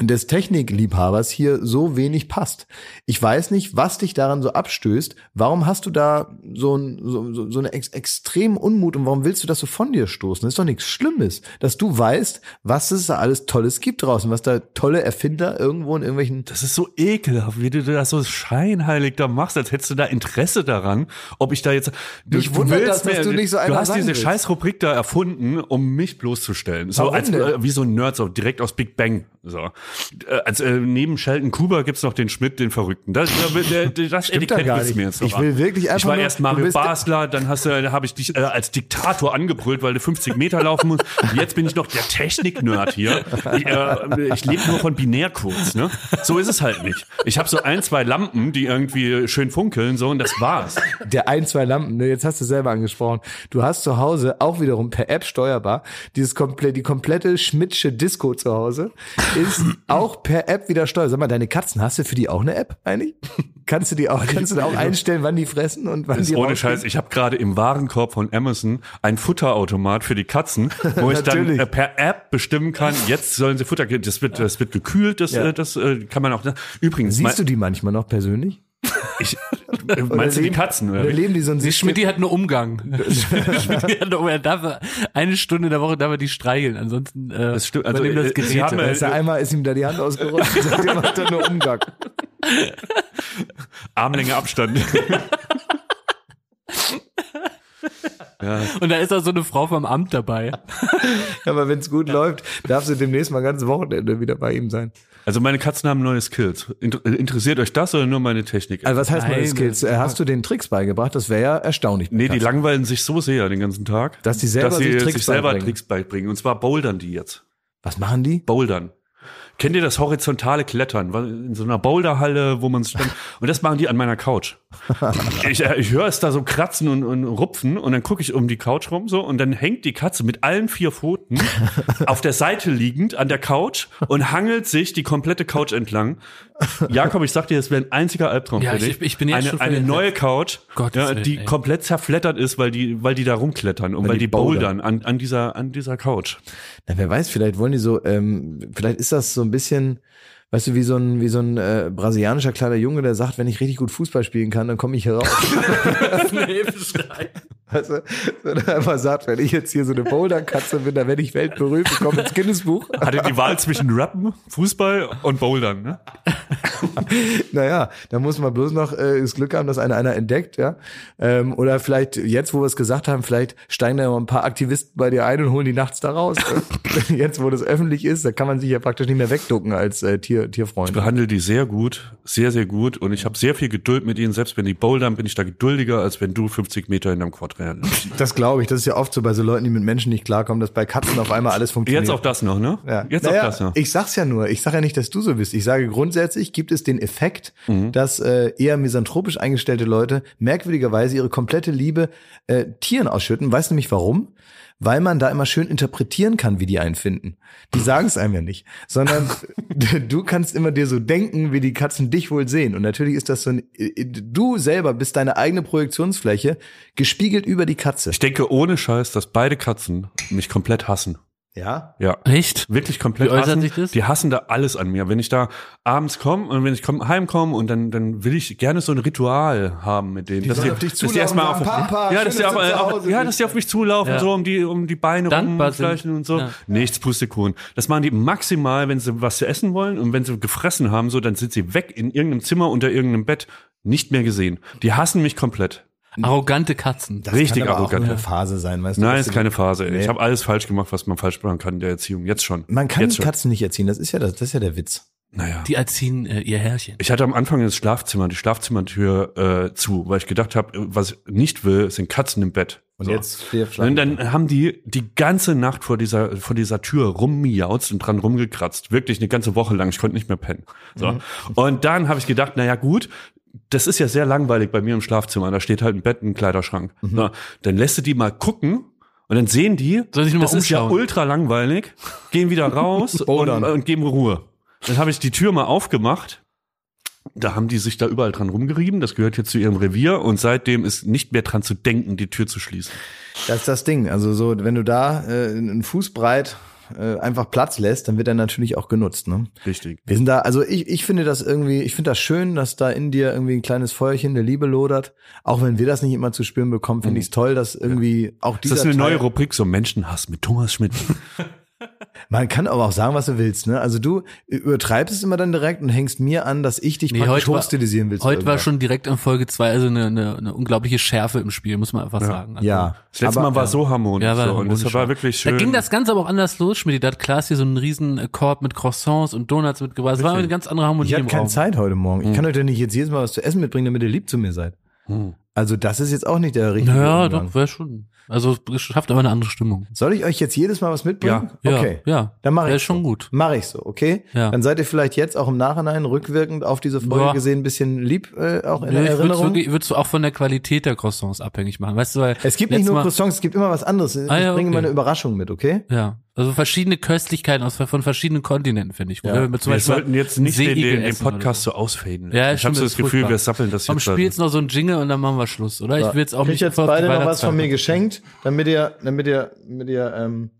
des Technikliebhabers hier so wenig passt. Ich weiß nicht, was dich daran so abstößt. Warum hast du da so, ein, so, so, so eine ex extremen Unmut und warum willst du das so von dir stoßen? Das ist doch nichts Schlimmes, dass du weißt, was es da alles Tolles gibt draußen, was da tolle Erfinder irgendwo in irgendwelchen Das ist so ekelhaft, wie du das so scheinheilig da machst, als hättest du da Interesse daran, ob ich da jetzt. Du, Mich wundert willst das, dass du nicht so einer Du hast diese willst. scheiß Rubrik da erfunden, um mich bloßzustellen. So Warum als denn? äh, wie so ein Nerd, so direkt aus Big Bang. So. Äh, als äh, neben Sheldon Cooper gibt's noch den Schmidt, den Verrückten. Das, der, der, das Stimmt da Etikett du nicht. mir jetzt Ich noch will an. wirklich einfach Ich war nur- erst Mario Basler, dann hast du, da habe ich dich äh, als Diktator angebrüllt, weil du 50 Meter laufen musst. Jetzt bin ich noch der Technik-Nerd hier. Ich, äh, ich lebe nur von Binärcodes, ne? So ist es halt nicht. Ich habe so ein, zwei Lampen, die irgendwie schön funkeln, so und das war's. der ein, zwei Lampen, ne, jetzt hast du selber angesprochen. Du hast zu Hause auch wiederum per App steuerbar dieses komplett, die komplette Schmidtsche Disco zu Hause ist auch per App wieder steuerbar. Sag mal, deine Katzen, hast du für die auch eine App eigentlich? Kannst du die auch, kannst du da auch einstellen, wann die fressen und wann Das die ohne? Scheiß. Ich habe gerade im Warenkorb von Amazon ein Futterautomat für die Katzen, wo ich dann äh, per App bestimmen kann, jetzt sollen sie Futter. Das wird, das wird gekühlt, das, Ja. äh, das äh, kann man auch. Übrigens, Siehst du die manchmal noch persönlich? ich, meinst du die Katzen? Oder? Leben die so ein Die System? Schmidt hat nur Umgang. Schmidt hat nur, er darf eine Stunde in der Woche darf er die streicheln, ansonsten äh, Das stimmt. Also, das äh, sie Gerät. haben, Da ist er einmal ist ihm da die Hand ausgerutscht und seitdem hat er nur Umgang. Armlänge Abstand. Und da ist auch so eine Frau vom Amt dabei. Aber wenn es gut läuft, darfst du demnächst mal ganz Wochenende wieder bei ihm sein. Also meine Katzen haben neue Skills. Inter interessiert euch das oder nur meine Technik? Also was heißt Nein, neue Skills? Äh, Hast du den Tricks beigebracht? Das wäre ja erstaunlich. Nee, die langweilen sich so sehr den ganzen Tag, Dass die selber dass sie sich Tricks sich selber beibringen. Tricks beibringen. Und zwar bouldern die jetzt. Was machen die? Bouldern. Kennt ihr das horizontale Klettern? In so einer Boulderhalle, wo man sich dann, und das machen die an meiner Couch. Ich, äh, ich höre es da so kratzen und, und rupfen und dann gucke ich um die Couch rum so und dann hängt die Katze mit allen vier Pfoten auf der Seite liegend an der Couch und hangelt sich die komplette Couch entlang. Jakob, ich sag dir, das wäre ein einziger Albtraum Ja, für dich. ich- ich bin jetzt eine, schon eine neue Couch, Gottes ja, Willen, die ey. komplett zerflettert ist, weil die, weil die da rumklettern und weil, die die bouldern an, an dieser, an dieser Couch. Na, wer weiß, vielleicht wollen die so, ähm, vielleicht ist das so ein bisschen, weißt du, wie so ein, wie so ein äh, brasilianischer kleiner Junge, der sagt, wenn ich richtig gut Fußball spielen kann, dann komme ich hier raus. Weißt du, wenn er einfach sagt, wenn ich jetzt hier so eine Boulderkatze bin, dann werde ich weltberühmt, ich komme ins Guinness-Buch. Hatte die Wahl zwischen Rappen, Fußball und Bouldern, ne? Naja, da muss man bloß noch äh, das Glück haben, dass einer einer entdeckt, ja. Ähm, oder vielleicht, jetzt, wo wir es gesagt haben, vielleicht steigen da noch ein paar Aktivisten bei dir ein und holen die nachts da raus. Jetzt, wo das öffentlich ist, da kann man sich ja praktisch nicht mehr wegducken als äh, Tier, Tierfreund. Ich behandle die sehr gut, sehr, sehr gut und ich habe sehr viel Geduld mit ihnen. Selbst wenn die bouldern, bin ich da geduldiger, als wenn du 50 Meter in einem Quad rennen. Das glaube ich. Das ist ja oft so bei so Leuten, die mit Menschen nicht klarkommen, dass bei Katzen auf einmal alles funktioniert. Jetzt auch das noch, ne? Ja. Jetzt naja, auch das noch. Ich sag's ja nur. Ich sage ja nicht, dass du so bist. Ich sage grundsätzlich gibt es den Effekt, Mhm. dass äh, eher misanthropisch eingestellte Leute merkwürdigerweise ihre komplette Liebe äh, Tieren ausschütten. Weißt du nämlich warum? Weil man da immer schön interpretieren kann, wie die einen finden. Die sagen es einem ja nicht, sondern du kannst immer dir so denken, wie die Katzen dich wohl sehen. Und natürlich ist das so ein, du selber bist deine eigene Projektionsfläche, gespiegelt über die Katze. Ich denke ohne Scheiß, dass beide Katzen mich komplett hassen. Ja? Ja. Echt? Wirklich komplett Wie äußert hassen. sich das? Die hassen da alles an mir. Wenn ich da abends komme und wenn ich komm, heimkomme und dann, dann will ich gerne so ein Ritual haben mit denen. dass sollen die, auf dich dass die erstmal auf, "Papa, ja, dass die dass auf, auf, ja, bist." dass die auf mich zulaufen, Ja. so um die, um die Beine rumschleichen und so. Ja. Nichts Pustekuchen. Das machen die maximal, wenn sie was zu essen wollen und wenn sie gefressen haben, so, dann sind sie weg in irgendeinem Zimmer unter irgendeinem Bett. Nicht mehr gesehen. Die hassen mich komplett. Arrogante Katzen. Das Richtig kann aber auch arrogant. nur eine Phase sein, weißt du? Nein, ist keine Phase. Nee. Ich habe alles falsch gemacht, was man falsch machen kann in der Erziehung. Jetzt schon. Man kann Jetzt die schon. Katzen nicht erziehen, das ist ja das, das ist ja der Witz. Naja. Die erziehen äh, ihr Herrchen. Ich hatte am Anfang das Schlafzimmer, die Schlafzimmertür äh, zu, weil ich gedacht habe, was ich nicht will, sind Katzen im Bett. Und So. jetzt vier Und dann haben die die ganze Nacht vor dieser, vor dieser Tür rummiauzt und dran rumgekratzt. Wirklich eine ganze Woche lang. Ich konnte nicht mehr pennen. So. Und dann habe ich gedacht, naja gut, das ist ja sehr langweilig bei mir im Schlafzimmer. Da steht halt ein Bett, ein Kleiderschrank. So. Dann lässt du die mal gucken und dann sehen die, das ist ja umschauen. ultra langweilig, gehen wieder raus und, Bouldern. und geben Ruhe. Dann habe ich die Tür mal aufgemacht. Da haben die sich da überall dran rumgerieben. Das gehört jetzt zu ihrem Revier und seitdem ist nicht mehr dran zu denken, die Tür zu schließen. Das ist das Ding. Also so, wenn du da äh, einen Fuß breit äh, einfach Platz lässt, dann wird er natürlich auch genutzt. Ne? Richtig. Wir sind da, also ich, ich finde das irgendwie, ich finde das schön, dass da in dir irgendwie ein kleines Feuerchen der Liebe lodert. Auch wenn wir das nicht immer zu spüren bekommen, finde ich es toll, dass irgendwie auch Ist dieser das eine Teil, neue Rubrik, so Menschenhass mit Thomas Schmidt? Man kann aber auch sagen, was du willst. Ne? Also du übertreibst es immer dann direkt und hängst mir an, dass ich dich Nee, praktisch heute war- hochstilisieren will. zu Heute war schon direkt in Folge zwei also eine, eine, eine unglaubliche Schärfe im Spiel, muss man einfach sagen. Also, ja. Das letzte aber, Mal war so harmonisch. Ja, war so, und das harmonisch, war ja. wirklich schön. Da ging das Ganze aber auch anders los, Schmidt. Da hat Klaas hier so einen riesen äh, Korb mit Croissants und Donuts mitgebracht. Es war eine ganz andere Harmonie Ich hatte keine Raum. Zeit heute Morgen. Ich kann euch doch nicht jetzt jedes Mal was zu essen mitbringen, damit ihr lieb zu mir seid. Also das ist jetzt auch nicht der richtige Naja, Umgang. doch, wäre schon. Also es schafft aber eine andere Stimmung. Soll ich euch jetzt jedes Mal was mitbringen? Ja, Okay. ja. Dann mache ich schon so. gut. Mache ich so, okay? Ja. Dann seid ihr vielleicht jetzt auch im Nachhinein rückwirkend auf diese Folge Ja. gesehen ein bisschen lieb äh, auch in Ja, der ich würde Erinnerung. wirklich, würdest du auch von der Qualität der Croissants abhängig machen, weißt du, weil es gibt nicht nur Mal- Croissants, es gibt immer was anderes. Ich Ah, ja, bringe okay. mal eine Überraschung mit, okay? Ja, also verschiedene Köstlichkeiten aus von verschiedenen Kontinenten finde ich. Wo Ja. wir zum wir sollten jetzt nicht den, den, den Podcast so ausfaden. Ja, ich habe so das Gefühl, furchtbar. wir sappeln das Komm, jetzt. spiel jetzt noch so einen Jingle und dann machen wir Schluss, oder? Ich will jetzt auch Kriegt nicht jetzt beide noch was von mir geschenkt, damit ihr, damit ihr, damit ihr ähm,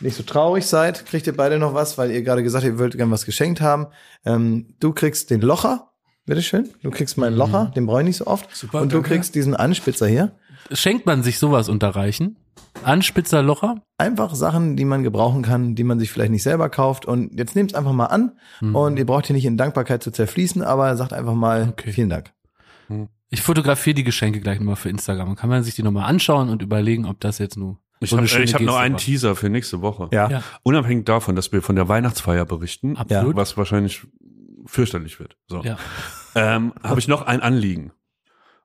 nicht so traurig seid. Kriegt ihr beide noch was, weil ihr gerade gesagt habt, ihr wollt gerne was geschenkt haben. Ähm, du kriegst den Locher, bitteschön. Du kriegst meinen Locher, den brauche ich nicht so oft. Super, und du danke. kriegst diesen Anspitzer hier. Schenkt man sich sowas unterreichen? Anspitzer Locher? einfach Sachen, die man gebrauchen kann, die man sich vielleicht nicht selber kauft. Und jetzt nehmt es einfach mal an. Mhm. Und ihr braucht hier nicht in Dankbarkeit zu zerfließen, aber sagt einfach mal Okay. vielen Dank. Ich fotografiere die Geschenke gleich nochmal für Instagram. Kann man sich die nochmal anschauen und überlegen, ob das jetzt nur Ich so habe hab noch einen war. Teaser für nächste Woche. Ja. Ja. Unabhängig davon, dass wir von der Weihnachtsfeier berichten, Absolut. was wahrscheinlich fürchterlich wird. So. Ja. ähm, habe ich noch ein Anliegen.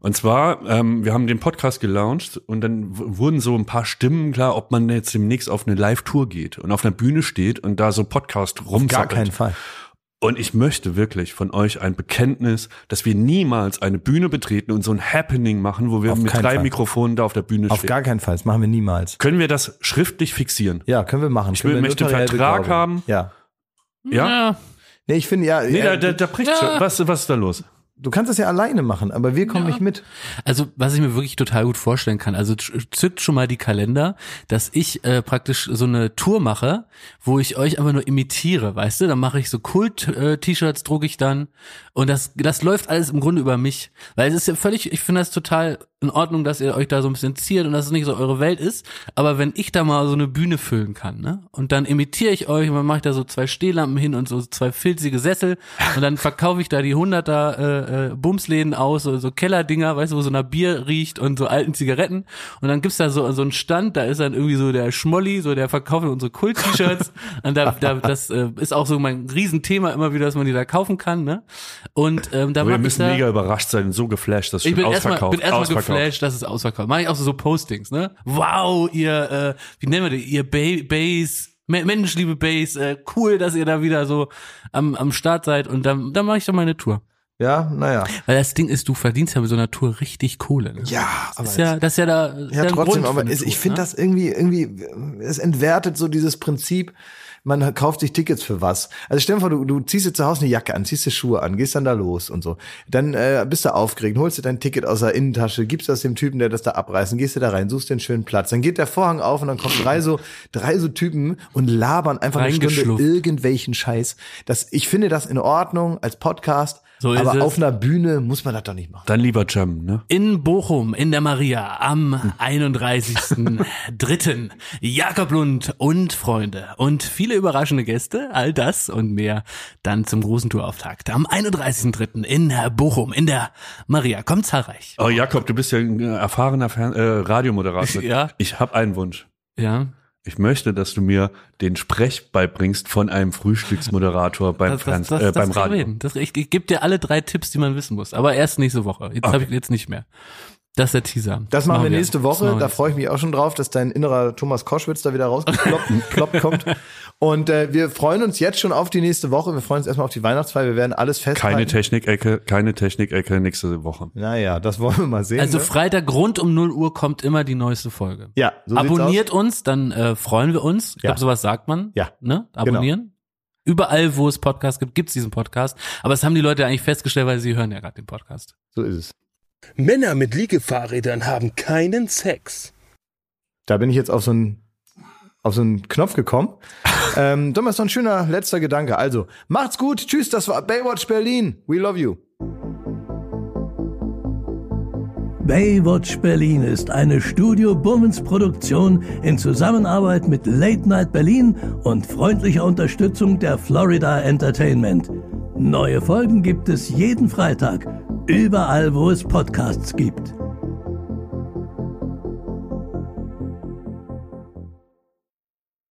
Und zwar, ähm, wir haben den Podcast gelauncht und dann wurden so ein paar Stimmen klar, ob man jetzt demnächst auf eine Live-Tour geht und auf einer Bühne steht und da so Podcast Gar rumzappelt. keinen Fall. Und ich möchte wirklich von euch ein Bekenntnis, dass wir niemals eine Bühne betreten und so ein Happening machen, wo wir Auf mit drei Fall. Mikrofonen da auf der Bühne Auf stehen. gar keinen Fall. Das machen wir niemals. Können wir das schriftlich fixieren? Ja, können wir machen. Ich will- möchte einen Vertrag haben. Ja. Ja? Nee, ich finde ja, Nee, ja, da, da, da bricht schon. Was, was ist da los? Du kannst das ja alleine machen, aber wir kommen nicht mit. Also, was ich mir wirklich total gut vorstellen kann, also zückt schon mal die Kalender, dass ich äh, praktisch so eine Tour mache, wo ich euch einfach nur imitiere, weißt du? Dann mache ich so Kult-T-Shirts, drucke ich dann und das, das läuft alles im Grunde über mich. Weil es ist ja völlig, ich finde das total in Ordnung, dass ihr euch da so ein bisschen ziert und dass es nicht so eure Welt ist, aber wenn ich da mal so eine Bühne füllen kann, ne? Und dann imitiere ich euch und dann mache ich da so zwei Stehlampen hin und so zwei filzige Sessel und dann verkaufe ich da die hunderter äh, äh, Bumsläden aus, so, so Kellerdinger, weißt du, wo so nach Bier riecht und so alten Zigaretten und dann gibt's da so so einen Stand, da ist dann irgendwie so der Schmolli, so der verkauft unsere Kult-T-Shirts und da, da das äh, ist auch so mein Riesenthema immer wieder, dass man die da kaufen kann, ne? Und ähm, da Aber wir mach ich müssen da, mega überrascht sein, so geflasht, dass ich schon bin erstmal ausverkauft. bin erstmal geflasht, dass es ausverkauft. Mache ich auch so, so Postings, ne? Wow, ihr, äh, wie nennen wir das? Ihr ba Base, Me- Mensch, liebe Base, äh, cool, dass ihr da wieder so am, am Start seid und dann, dann mache ich doch meine Tour. Ja, naja. Weil das Ding ist, du verdienst ja mit so einer Tour richtig Kohle. Ne? Ja, aber Das ist ja, das ist ja da. ist Ja, trotzdem, aber Tour, ich finde ne? das irgendwie, irgendwie, es entwertet so dieses Prinzip, man kauft sich Tickets für was. Also stell dir vor, du, du ziehst dir zu Hause eine Jacke an, ziehst dir Schuhe an, gehst dann da los und so. Dann äh, bist du aufgeregt, holst dir dein Ticket aus der Innentasche, gibst das dem Typen, der das da abreißt, dann gehst du da rein, suchst dir einen schönen Platz. Dann geht der Vorhang auf und dann kommen drei so, drei so Typen und labern einfach eine Stunde irgendwelchen Scheiß. Das, ich finde das in Ordnung als Podcast, So ist aber es. auf einer Bühne muss man das doch nicht machen. Dann lieber Jam, ne? In Bochum, in der Maria, am 31.03. Jakob Lund und Freunde und viele überraschende Gäste, all das und mehr dann zum großen Tourauftakt. Am 31.03. in Bochum, in der Maria. Kommt zahlreich. Oh, Jakob, du bist ja ein äh, erfahrener Fern äh, Radiomoderator. Ja. Ich habe einen Wunsch. Ja. Ich möchte, dass du mir den Sprech beibringst von einem Frühstücksmoderator beim, Das, das, das, äh, beim Radio. Das, ich, ich gebe dir alle drei Tipps, die man wissen muss. Aber erst nächste Woche. Jetzt Okay. habe ich jetzt nicht mehr. Das ist der Teaser. Das machen wir nächste Das Woche. wir Da freue ich mich auch schon drauf, dass dein innerer Thomas Koschwitz da wieder rausgekloppt kloppt kommt. Und äh, wir freuen uns jetzt schon auf die nächste Woche. Wir freuen uns erstmal auf die Weihnachtsfeier. Wir werden alles festhalten. Keine Technikecke, keine Technikecke nächste Woche. Naja, das wollen wir mal sehen. Also ne? Freitag rund um 0 Uhr kommt immer die neueste Folge. Ja, so Abonniert uns, dann äh, freuen wir uns. Ich Ja. glaube, sowas sagt man. Ja. Ne? Abonnieren. Überall, wo es Podcasts gibt, gibt's diesen Podcast. Aber das haben die Leute eigentlich festgestellt, weil sie hören ja gerade den Podcast. so ist es. Männer mit Liegefahrrädern haben keinen Sex. Da bin ich jetzt auf so einen auf so einen Knopf gekommen. ähm, Thomas, noch ein schöner letzter Gedanke. Also, macht's gut. Tschüss, das war Baywatch Berlin. We love you. Baywatch Berlin ist eine Studio Bummens Produktion in Zusammenarbeit mit Late Night Berlin und freundlicher Unterstützung der Florida Entertainment. Neue Folgen gibt es jeden Freitag, überall wo es Podcasts gibt.